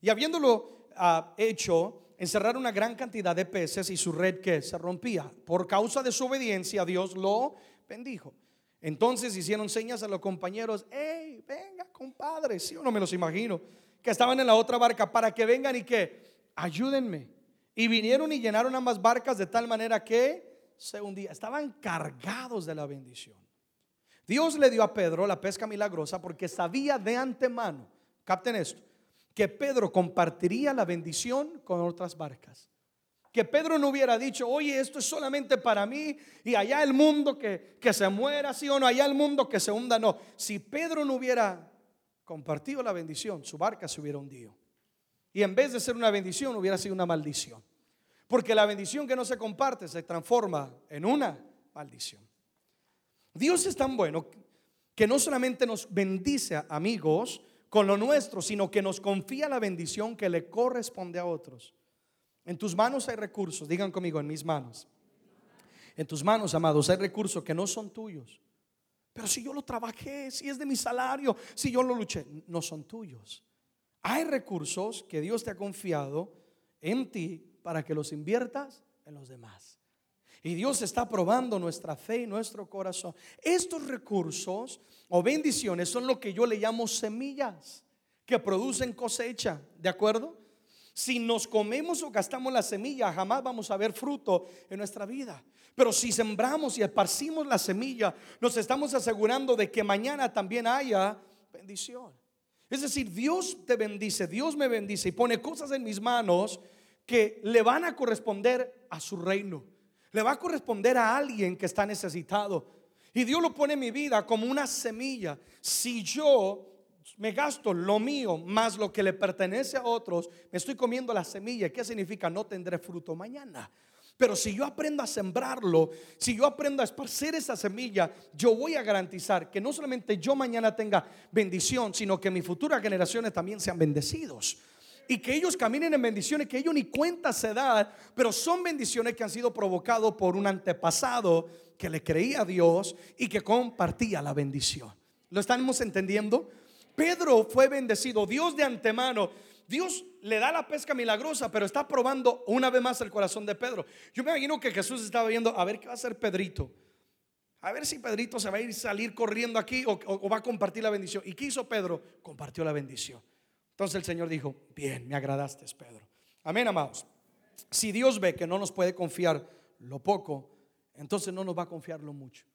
Y habiéndolo ah, hecho, encerrar una gran cantidad de peces y su red que se rompía. Por causa de su obediencia, Dios lo bendijo. Entonces hicieron señas a los compañeros, hey, venga, compadre, si sí, no me los imagino, que estaban en la otra barca para que vengan y que ayúdenme. Y vinieron y llenaron ambas barcas de tal manera que se hundía. Estaban cargados de la bendición. Dios le dio a Pedro la pesca milagrosa porque sabía de antemano, capten esto, que Pedro compartiría la bendición con otras barcas. Que Pedro no hubiera dicho, oye, esto es solamente para mí y allá el mundo que, que se muera, sí o no, allá el mundo que se hunda, no. Si Pedro no hubiera compartido la bendición, su barca se hubiera hundido. Y en vez de ser una bendición, hubiera sido una maldición. Porque la bendición que no se comparte se transforma en una maldición. Dios es tan bueno que no solamente nos bendice, amigos, con lo nuestro, sino que nos confía la bendición que le corresponde a otros. En tus manos hay recursos, digan conmigo, en mis manos. En tus manos, amados, hay recursos que no son tuyos. Pero si yo lo trabajé, si es de mi salario, si yo lo luché, no son tuyos. Hay recursos que Dios te ha confiado en ti para que los inviertas en los demás. Y Dios está probando nuestra fe y nuestro corazón. Estos recursos o bendiciones son lo que yo le llamo semillas que producen cosecha. ¿De acuerdo? Si nos comemos o gastamos la semilla, jamás vamos a ver fruto en nuestra vida. Pero si sembramos y esparcimos la semilla, nos estamos asegurando de que mañana también haya bendición. Es decir, Dios te bendice, Dios me bendice y pone cosas en mis manos que le van a corresponder a su reino le va a corresponder a alguien que está necesitado. Y Dios lo pone en mi vida como una semilla. Si yo me gasto lo mío más lo que le pertenece a otros, me estoy comiendo la semilla. ¿Qué significa? No tendré fruto mañana. Pero si yo aprendo a sembrarlo, si yo aprendo a esparcer esa semilla, yo voy a garantizar que no solamente yo mañana tenga bendición, sino que mis futuras generaciones también sean bendecidos y que ellos caminen en bendiciones que ellos ni cuenta se dan, pero son bendiciones que han sido provocados por un antepasado que le creía a Dios y que compartía la bendición. ¿Lo estamos entendiendo? Pedro fue bendecido, Dios de antemano. Dios le da la pesca milagrosa, pero está probando una vez más el corazón de Pedro. Yo me imagino que Jesús estaba viendo, a ver qué va a hacer Pedrito. a ver si Pedrito se va a ir salir corriendo aquí o, o va a compartir la bendición. ¿Y qué hizo Pedro? Compartió la bendición. Entonces el Señor dijo, bien, me agradaste, Pedro. Amén, amados. Si Dios ve que no nos puede confiar lo poco, entonces no nos va a confiar lo mucho.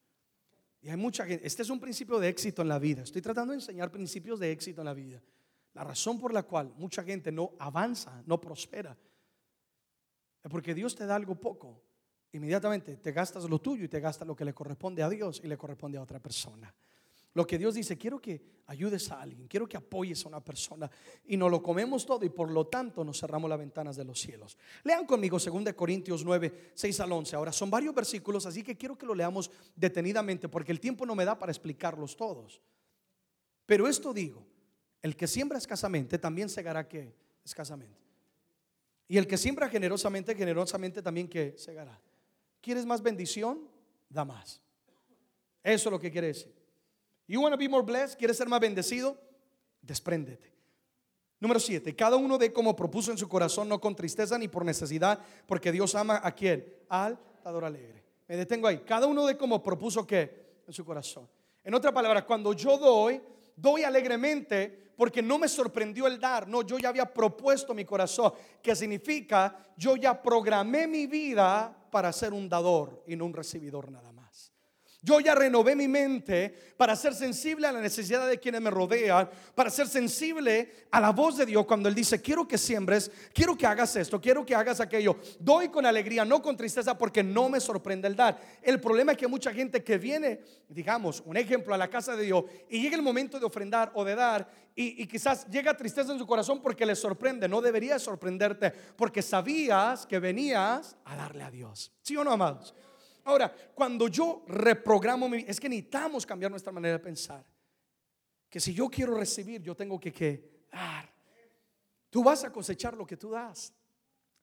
Y hay mucha gente, este es un principio de éxito en la vida. Estoy tratando de enseñar principios de éxito en la vida. La razón por la cual mucha gente no avanza, no prospera, es porque Dios te da algo poco. Inmediatamente te gastas lo tuyo y te gastas lo que le corresponde a Dios y le corresponde a otra persona. Lo que Dios dice, quiero que ayudes a alguien, quiero que apoyes a una persona y nos lo comemos todo y por lo tanto nos cerramos las ventanas de los cielos. Lean conmigo 2 Corintios 9, 6 al 11. Ahora son varios versículos, así que quiero que lo leamos detenidamente porque el tiempo no me da para explicarlos todos. Pero esto digo, el que siembra escasamente también segará que escasamente. Y el que siembra generosamente, generosamente también que segará. ¿Quieres más bendición? Da más. Eso es lo que quiere decir. You want to be more blessed? ¿Quieres ser más bendecido? Despréndete. Número 7. Cada uno de como propuso en su corazón, no con tristeza ni por necesidad, porque Dios ama a quien? Al dador alegre. Me detengo ahí. Cada uno de como propuso que en su corazón. En otra palabra, cuando yo doy, doy alegremente porque no me sorprendió el dar. No, yo ya había propuesto mi corazón, que significa yo ya programé mi vida para ser un dador y no un recibidor nada. Yo ya renové mi mente para ser sensible a la necesidad de quienes me rodean, para ser sensible a la voz de Dios cuando Él dice, quiero que siembres, quiero que hagas esto, quiero que hagas aquello. Doy con alegría, no con tristeza, porque no me sorprende el dar. El problema es que mucha gente que viene, digamos, un ejemplo, a la casa de Dios y llega el momento de ofrendar o de dar y, quizás llega tristeza en su corazón porque le sorprende. No debería sorprenderte porque sabías que venías a darle a Dios. ¿Sí o no, amados? Ahora, cuando yo reprogramo mi es que necesitamos cambiar nuestra manera de pensar. Que si yo quiero recibir, yo tengo que, dar. Tú vas a cosechar lo que tú das.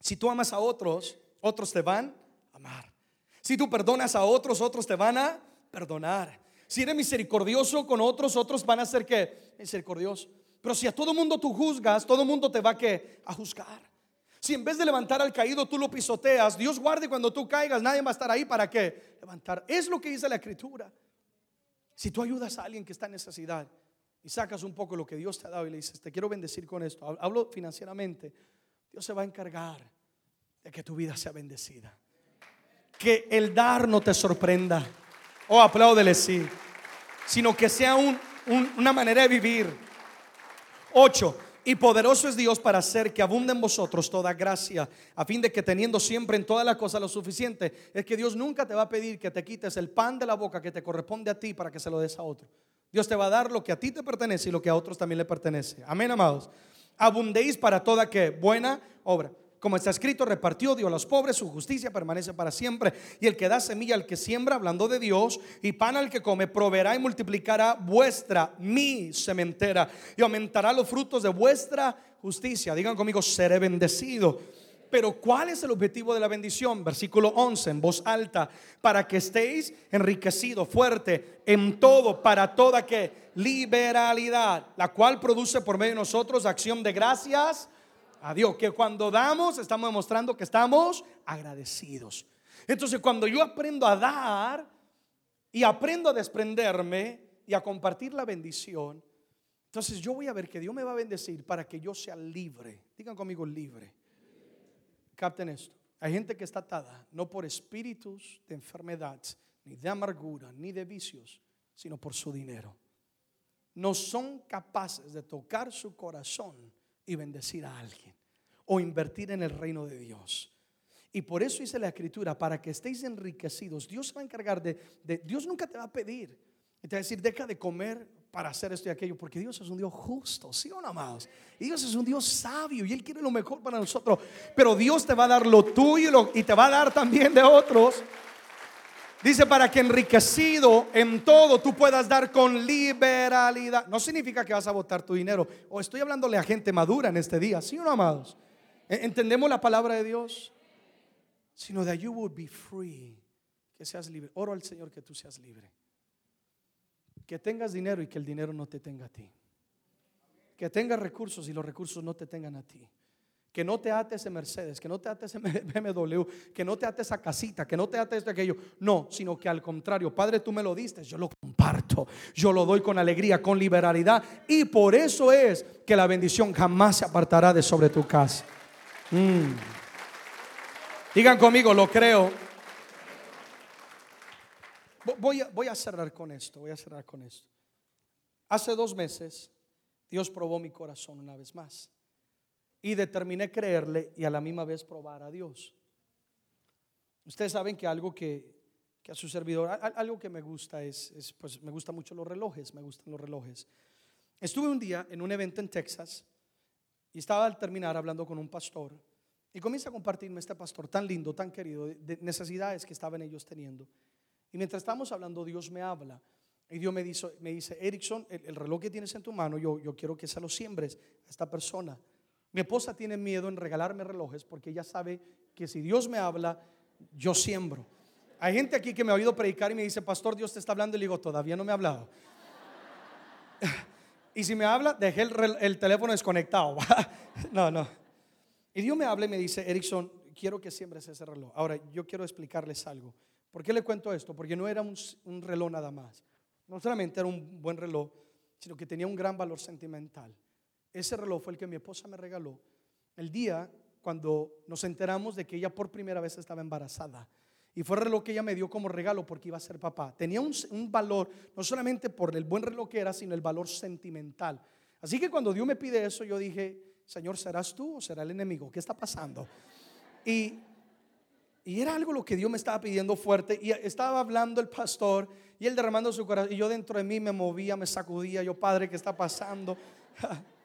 Si tú amas a otros, otros te van a amar. Si tú perdonas a otros, otros te van a perdonar. Si eres misericordioso con otros, otros van a ser que misericordioso. Pero si a todo mundo tú juzgas, todo mundo te va que, a juzgar. Si en vez de levantar al caído tú lo pisoteas, Dios guarde cuando tú caigas, nadie va a estar ahí para qué? Levantar. Es lo que dice la escritura. Si tú ayudas a alguien que está en necesidad y sacas un poco lo que Dios te ha dado y le dices, te quiero bendecir con esto, hablo financieramente, Dios se va a encargar de que tu vida sea bendecida. Que el dar no te sorprenda. Oh, apláudele, sí. Sino que sea una manera de vivir. Ocho, y poderoso es Dios para hacer que abunde en vosotros toda gracia, a fin de que teniendo siempre en toda la cosa lo suficiente, es que Dios nunca te va a pedir que te quites el pan de la boca que te corresponde a ti para que se lo des a otro. Dios te va a dar lo que a ti te pertenece y lo que a otros también le pertenece. Amén, amados. Abundéis para toda que buena obra. Como está escrito, repartió Dios a los pobres, su justicia permanece para siempre. Y el que da semilla al que siembra, hablando de Dios, y pan al que come, proveerá y multiplicará vuestra, mi sementera, y aumentará los frutos de vuestra justicia. Digan conmigo, seré bendecido. Pero ¿cuál es el objetivo de la bendición? Versículo 11, en voz alta, para que estéis enriquecidos, fuerte en todo, para toda que liberalidad, la cual produce por medio de nosotros acción de gracias a Dios. Que cuando damos estamos demostrando que estamos agradecidos. Entonces cuando yo aprendo a dar y aprendo a desprenderme y a compartir la bendición, entonces yo voy a ver que Dios me va a bendecir para que yo sea libre. Digan conmigo libre. Capten esto. Hay gente que está atada no por espíritus de enfermedad, ni de amargura, ni de vicios, sino por su dinero. No son capaces de tocar su corazón y bendecir a alguien o invertir en el reino de Dios. Y por eso dice la escritura, para que estéis enriquecidos, Dios va a encargar de, Dios nunca te va a pedir, te va a decir, deja de comer para hacer esto y aquello, porque Dios es un Dios justo, ¿sí o no, amados? Y Dios es un Dios sabio y Él quiere lo mejor para nosotros, pero Dios te va a dar lo tuyo y te va a dar también de otros. Dice para que enriquecido en todo tú puedas dar con liberalidad. No significa que vas a botar tu dinero. O estoy hablándole a gente madura en este día, ¿sí o no, amados? ¿E-, ¿Entendemos la palabra de Dios? Sino that you would be free. Que seas libre. Oro al Señor que tú seas libre. Que tengas dinero y que el dinero no te tenga a ti. Que tengas recursos y los recursos no te tengan a ti que no te ates en Mercedes, que no te ates en BMW, que no te ates a casita, que no te ates de aquello. No, sino que al contrario, Padre, tú me lo diste, yo lo comparto, yo lo doy con alegría, con liberalidad. Y por eso es que la bendición jamás se apartará de sobre tu casa. Mm. Digan conmigo, lo creo. A, voy a cerrar con esto, voy a cerrar con esto. Hace dos meses Dios probó mi corazón una vez más y determiné creerle y a la misma vez probar a Dios. Ustedes saben que algo que, a su servidor, algo que me gusta es, pues me gustan mucho los relojes, me gustan los relojes. Estuve un día en un evento en Texas y estaba al terminar hablando con un pastor y comienza a compartirme este pastor tan lindo, tan querido, de necesidades que estaban ellos teniendo. Y mientras estamos hablando, Dios me habla. Y Dios me dice, me dice Erickson, el, reloj que tienes en tu mano, yo, yo quiero que se lo siembres a esta persona. Mi esposa tiene miedo en regalarme relojes porque ella sabe que si Dios me habla, yo siembro. Hay gente aquí que me ha oído predicar y me dice, pastor, Dios te está hablando. Y le digo, todavía no me ha hablado. y si me habla, dejé el, teléfono desconectado. no, no. Y Dios me habla y me dice, Erickson, quiero que siembres ese reloj. Ahora, yo quiero explicarles algo. ¿Por qué le cuento esto? Porque no era un reloj nada más. No solamente era un buen reloj, sino que tenía un gran valor sentimental. Ese reloj fue el que mi esposa me regaló el día cuando nos enteramos de que ella por primera vez estaba embarazada. Y fue el reloj que ella me dio como regalo porque iba a ser papá. Tenía un, valor, no solamente por el buen reloj que era, sino el valor sentimental. Así que cuando Dios me pide eso, yo dije, Señor, ¿serás tú o será el enemigo? ¿Qué está pasando? Y, y era algo lo que Dios me estaba pidiendo fuerte. Y estaba hablando el pastor y él derramando su corazón. Y yo dentro de mí me movía, me sacudía. Yo, Padre, ¿qué está pasando?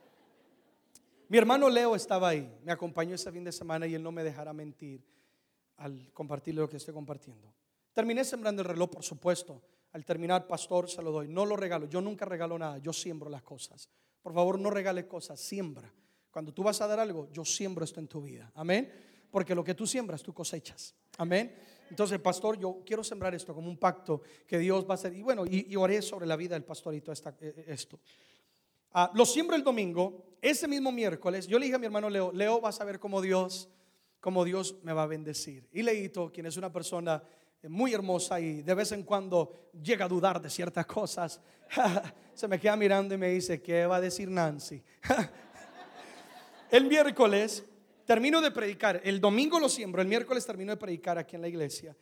Mi hermano Leo estaba ahí, me acompañó ese fin de semana y él no me dejará mentir al compartirle lo que estoy compartiendo. Terminé sembrando el reloj, por supuesto. Al terminar, pastor, se lo doy. No lo regalo. Yo nunca regalo nada. Yo siembro las cosas. Por favor, no regale cosas. Siembra. Cuando tú vas a dar algo, yo siembro esto en tu vida. Amén. Porque lo que tú siembras, tú cosechas. Amén. Entonces, pastor, yo quiero sembrar esto como un pacto que Dios va a hacer. Y bueno, y, oré sobre la vida del pastorito esta, eh, esto. Ah, lo siembro el domingo, ese mismo miércoles, yo le dije a mi hermano Leo, Leo vas a ver cómo Dios, cómo Dios me va a bendecir. Y Leito, quien es una persona muy hermosa y de vez en cuando llega a dudar de ciertas cosas, se me queda mirando y me dice, ¿qué va a decir Nancy? el miércoles termino de predicar, el domingo lo siembro, el miércoles termino de predicar aquí en la iglesia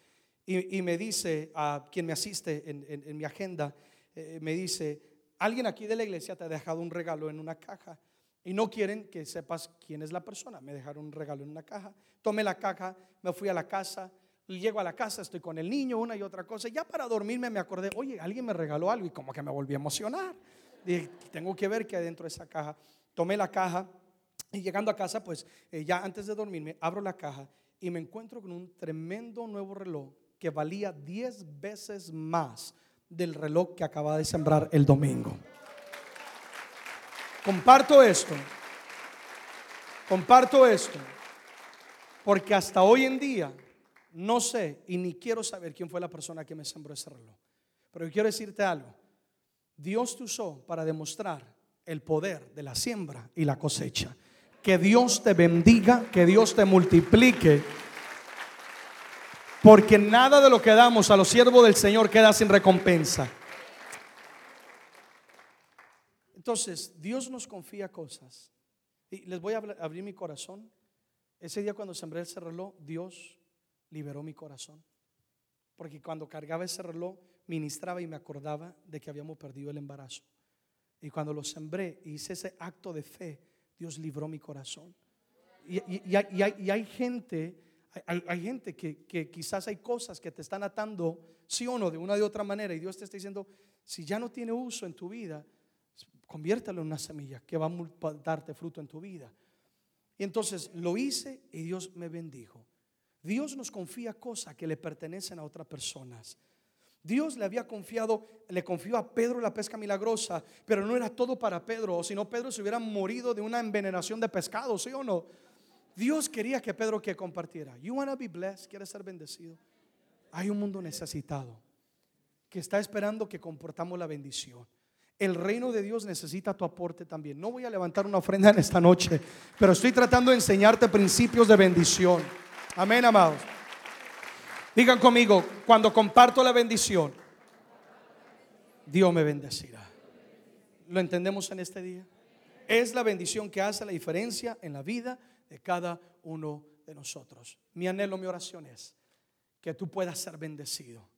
y, me dice a quien me asiste en, mi agenda, eh, me dice, alguien aquí de la iglesia te ha dejado un regalo en una caja y no quieren que sepas quién es la persona. Me dejaron un regalo en una caja. Tomé la caja, me fui a la casa. Llego a la casa, estoy con el niño, una y otra cosa. ya para dormirme me acordé, oye, alguien me regaló algo y como que me volví a emocionar. Dije, tengo que ver qué hay dentro de esa caja. Tomé la caja y llegando a casa, pues eh, ya antes de dormirme, abro la caja y me encuentro con un tremendo nuevo reloj que valía 10 veces más del reloj que acaba de sembrar el domingo. Comparto esto. Comparto esto. Porque hasta hoy en día no sé y ni quiero saber quién fue la persona que me sembró ese reloj. Pero yo quiero decirte algo. Dios te usó para demostrar el poder de la siembra y la cosecha. Que Dios te bendiga, que Dios te multiplique porque nada de lo que damos a los siervos del Señor queda sin recompensa. Entonces, Dios nos confía cosas. Y les voy a abrir mi corazón. Ese día cuando sembré ese reloj, Dios liberó mi corazón. Porque cuando cargaba ese reloj, ministraba y me acordaba de que habíamos perdido el embarazo. Y cuando lo sembré, hice ese acto de fe, Dios libró mi corazón. Y, hay gente hay, gente que, quizás hay cosas que te están atando, sí o no, de una de otra manera, y Dios te está diciendo, si ya no tiene uso en tu vida, conviértelo en una semilla que va a darte fruto en tu vida. Y entonces lo hice y Dios me bendijo. Dios nos confía cosas que le pertenecen a otras personas. Dios le había confiado, le confió a Pedro la pesca milagrosa, pero no era todo para Pedro, o si no Pedro se hubiera morido de una envenenación de pescado, ¿sí o no? Dios quería que Pedro que compartiera. You wanna be blessed, quieres ser bendecido. Hay un mundo necesitado que está esperando que comportamos la bendición. el reino de Dios necesita tu aporte también. No voy a levantar una ofrenda en esta noche, pero estoy tratando de enseñarte principios de bendición. Amén, amados. Digan conmigo, cuando comparto la bendición, Dios me bendecirá. ¿Lo entendemos en este día? Es la bendición que hace la diferencia en la vida de cada uno de nosotros. Mi anhelo, mi oración es que tú puedas ser bendecido.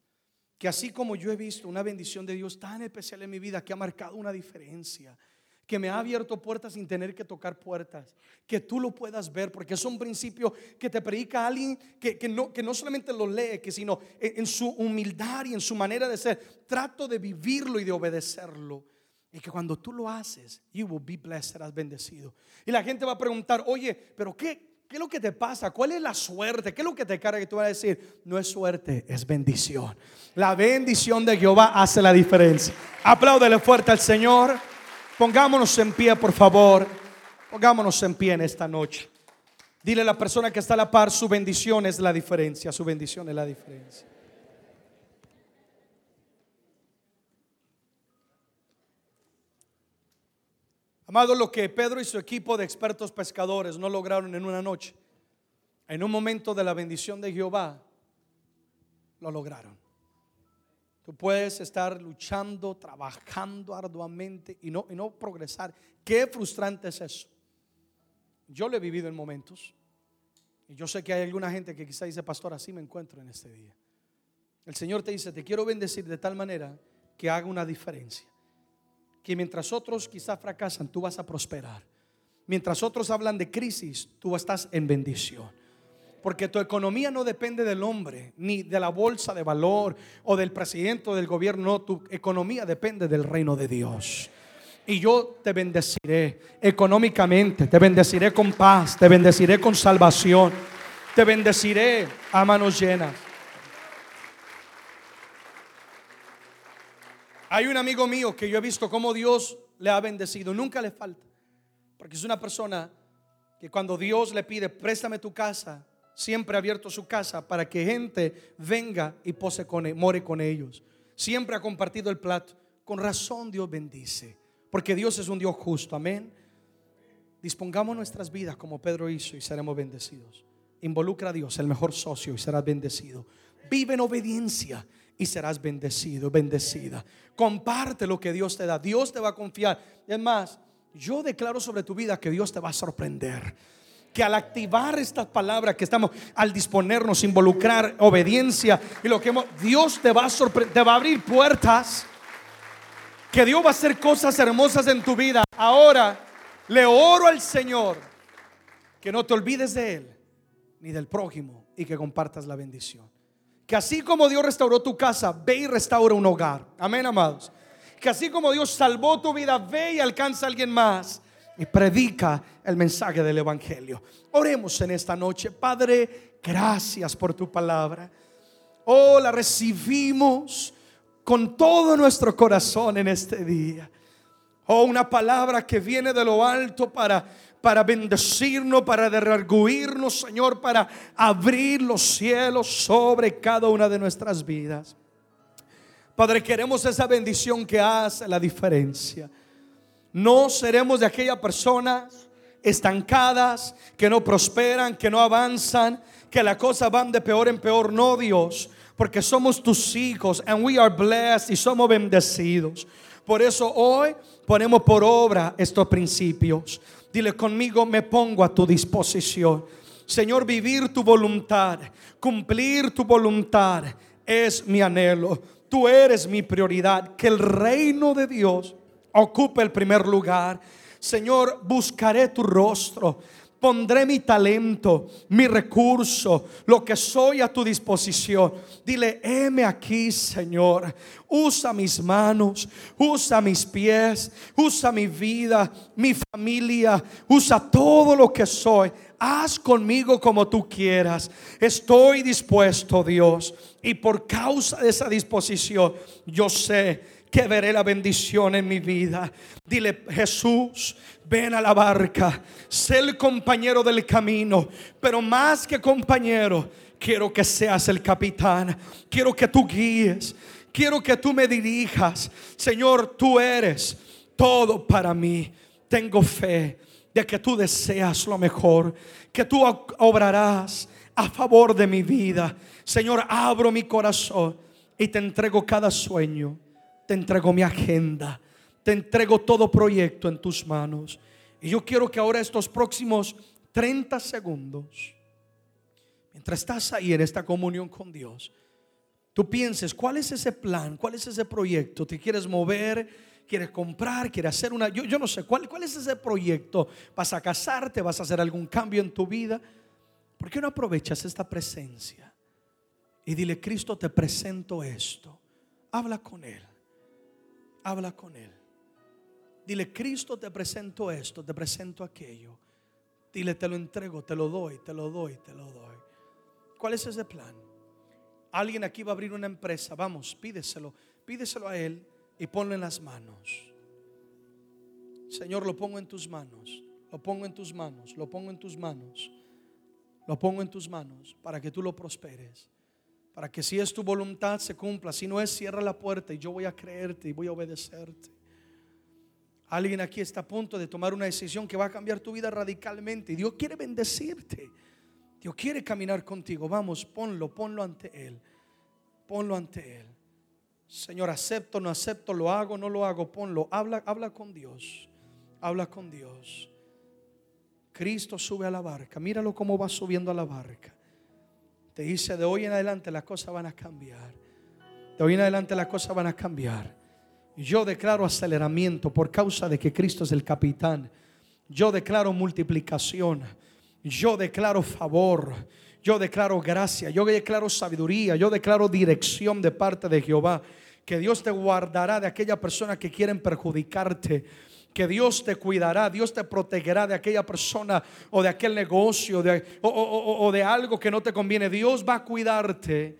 Que así como yo he visto una bendición de Dios tan especial en mi vida que ha marcado una diferencia, que me ha abierto puertas sin tener que tocar puertas, que tú lo puedas ver, porque es un principio que te predica alguien que, no, que no solamente lo lee, que sino en, su humildad y en su manera de ser, trato de vivirlo y de obedecerlo. Y que cuando tú lo haces, you will be blessed, serás bendecido. Y la gente va a preguntar, oye, pero ¿qué, ¿Qué es lo que te pasa? ¿Cuál es la suerte? ¿Qué es lo que te carga? Que tú vas a decir, no es suerte, es bendición. La bendición de Jehová hace la diferencia. Apláudele fuerte al Señor. Pongámonos en pie, por favor. Pongámonos en pie en esta noche. Dile a la persona que está a la par, su bendición es la diferencia. Su bendición es la diferencia. Amado, lo que Pedro y su equipo de expertos pescadores no lograron en una noche, en un momento de la bendición de Jehová, lo lograron. Tú puedes estar luchando, trabajando arduamente y no, y no progresar. Qué frustrante es eso. Yo lo he vivido en momentos. Y yo sé que hay alguna gente que quizá dice, pastor, así me encuentro en este día. El Señor te dice, te quiero bendecir de tal manera que haga una diferencia que mientras otros quizás fracasan, tú vas a prosperar. Mientras otros hablan de crisis, tú estás en bendición. Porque tu economía no depende del hombre, ni de la bolsa de valor o del presidente o del gobierno. tu economía depende del reino de Dios. Y yo te bendeciré económicamente, te bendeciré con paz, te bendeciré con salvación, te bendeciré a manos llenas. Hay un amigo mío que yo he visto cómo Dios le ha bendecido, nunca le falta, porque es una persona que cuando Dios le pide, préstame tu casa, siempre ha abierto su casa para que gente venga y pose con, e, more con ellos. Siempre ha compartido el plato. Con razón Dios bendice, porque Dios es un Dios justo, amén. Dispongamos nuestras vidas como Pedro hizo y seremos bendecidos. Involucra a Dios, el mejor socio, y serás bendecido. Vive en obediencia y serás bendecido, bendecida. Comparte lo que Dios te da. Dios te va a confiar. Es más, yo declaro sobre tu vida que Dios te va a sorprender. Que al activar estas palabras que estamos, al disponernos, involucrar obediencia y lo que hemos, Dios te va a sorprender, te va a abrir puertas. Que Dios va a hacer cosas hermosas en tu vida. Ahora le oro al Señor que no te olvides de Él ni del prójimo y que compartas la bendición. Que así como Dios restauró tu casa, ve y restaura un hogar. Amén, amados. Que así como Dios salvó tu vida, ve y alcanza a alguien más y predica el mensaje del Evangelio. Oremos en esta noche. Padre, gracias por tu palabra. Oh, la recibimos con todo nuestro corazón en este día. Oh, una palabra que viene de lo alto para para bendecirnos, para derrarguirnos, Señor, para abrir los cielos sobre cada una de nuestras vidas. Padre, queremos esa bendición que hace la diferencia. No seremos de aquellas personas estancadas, que no prosperan, que no avanzan, que la cosa van de peor en peor. No, Dios, porque somos tus hijos and we are blessed y somos bendecidos. Por eso hoy ponemos por obra estos principios. Dile conmigo, me pongo a tu disposición. Señor, vivir tu voluntad, cumplir tu voluntad es mi anhelo. Tú eres mi prioridad. Que el reino de Dios ocupe el primer lugar. Señor, buscaré tu rostro. Pondré mi talento, mi recurso, lo que soy a tu disposición. Dile, heme aquí, Señor. Usa mis manos, usa mis pies, usa mi vida, mi familia, usa todo lo que soy. Haz conmigo como tú quieras. Estoy dispuesto, Dios. Y por causa de esa disposición, yo sé que veré la bendición en mi vida. Dile, Jesús, ven a la barca, sé el compañero del camino, pero más que compañero, quiero que seas el capitán, quiero que tú guíes. Quiero que tú me dirijas. Señor, tú eres todo para mí. Tengo fe de que tú deseas lo mejor, que tú obrarás a favor de mi vida. Señor, abro mi corazón y te entrego cada sueño, te entrego mi agenda, te entrego todo proyecto en tus manos. Y yo quiero que ahora estos próximos 30 segundos, mientras estás ahí en esta comunión con Dios, tú pienses, ¿cuál es ese plan? ¿Cuál es ese proyecto? ¿Te quieres mover? quieres comprar, quieres hacer una, yo, no sé, ¿cuál, ¿cuál es ese proyecto? ¿Vas a casarte? ¿Vas a hacer algún cambio en tu vida? ¿Por qué no aprovechas esta presencia? Y dile, Cristo, te presento esto. Habla con Él. Habla con Él. Dile, Cristo, te presento esto, te presento aquello. Dile, te lo entrego, te lo doy, te lo doy, te lo doy. ¿Cuál es ese plan? Alguien aquí va a abrir una empresa. Vamos, pídeselo. Pídeselo a Él y ponlo en las manos. Señor, lo pongo en tus manos. Lo pongo en tus manos. Lo pongo en tus manos. Lo pongo en tus manos para que tú lo prosperes. Para que si es tu voluntad se cumpla. Si no es, cierra la puerta y yo voy a creerte y voy a obedecerte. Alguien aquí está a punto de tomar una decisión que va a cambiar tu vida radicalmente. Y Dios quiere bendecirte. Dios quiere caminar contigo. Vamos, ponlo, ponlo ante Él. Ponlo ante Él. Señor, acepto, no acepto, lo hago, no lo hago, ponlo. Habla, habla con Dios. Habla con Dios. Cristo sube a la barca. Míralo cómo va subiendo a la barca. Dice, de hoy en adelante las cosas van a cambiar. De hoy en adelante las cosas van a cambiar. Yo declaro aceleramiento por causa de que Cristo es el capitán. Yo declaro multiplicación. Yo declaro favor. Yo declaro gracia. Yo declaro sabiduría. Yo declaro dirección de parte de Jehová que Dios te guardará de aquella persona que quieren perjudicarte. Que Dios te cuidará, Dios te protegerá de aquella persona o de aquel negocio de, o, de algo que no te conviene. Dios va a cuidarte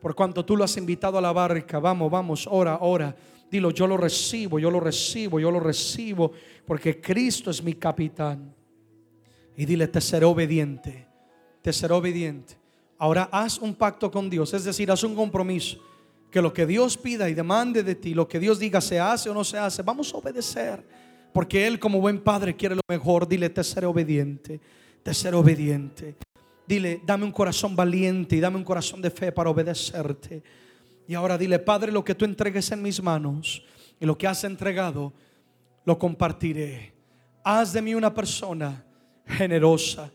por cuanto tú lo has invitado a la barca. Vamos, vamos, ora, ora. Dilo, yo lo recibo, yo lo recibo, yo lo recibo, porque Cristo es mi capitán. Y dile, te seré obediente, te seré obediente. Ahora haz un pacto con Dios, es decir, haz un compromiso que lo que Dios pida y demande de ti, lo que Dios diga se hace o no se hace, vamos a obedecer. Porque Él como buen padre quiere lo mejor. Dile, te seré obediente, te seré obediente. Dile, dame un corazón valiente y dame un corazón de fe para obedecerte. Y ahora dile, Padre, lo que tú entregues en mis manos y lo que has entregado, lo compartiré. Haz de mí una persona generosa.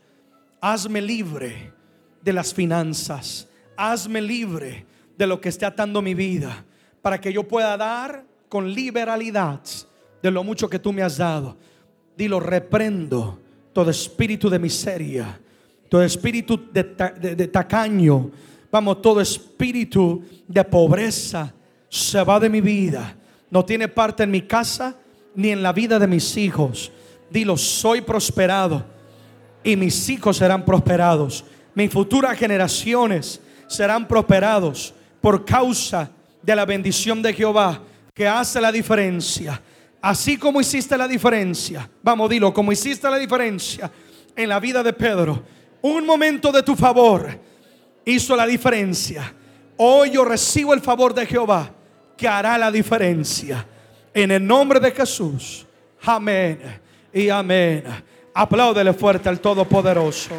Hazme libre de las finanzas. Hazme libre de lo que esté atando mi vida, para que yo pueda dar con liberalidad de lo mucho que tú me has dado. Dilo, reprendo todo espíritu de miseria, todo espíritu de, tacaño, vamos, todo espíritu de pobreza se va de mi vida. No tiene parte en mi casa ni en la vida de mis hijos. Dilo, soy prosperado y mis hijos serán prosperados. Mis futuras generaciones serán prosperados por causa de la bendición de Jehová que hace la diferencia. Así como hiciste la diferencia, vamos, dilo, como hiciste la diferencia en la vida de Pedro, un momento de tu favor hizo la diferencia. Hoy yo recibo el favor de Jehová que hará la diferencia. En el nombre de Jesús. Amén y amén. Apláudele fuerte al Todopoderoso.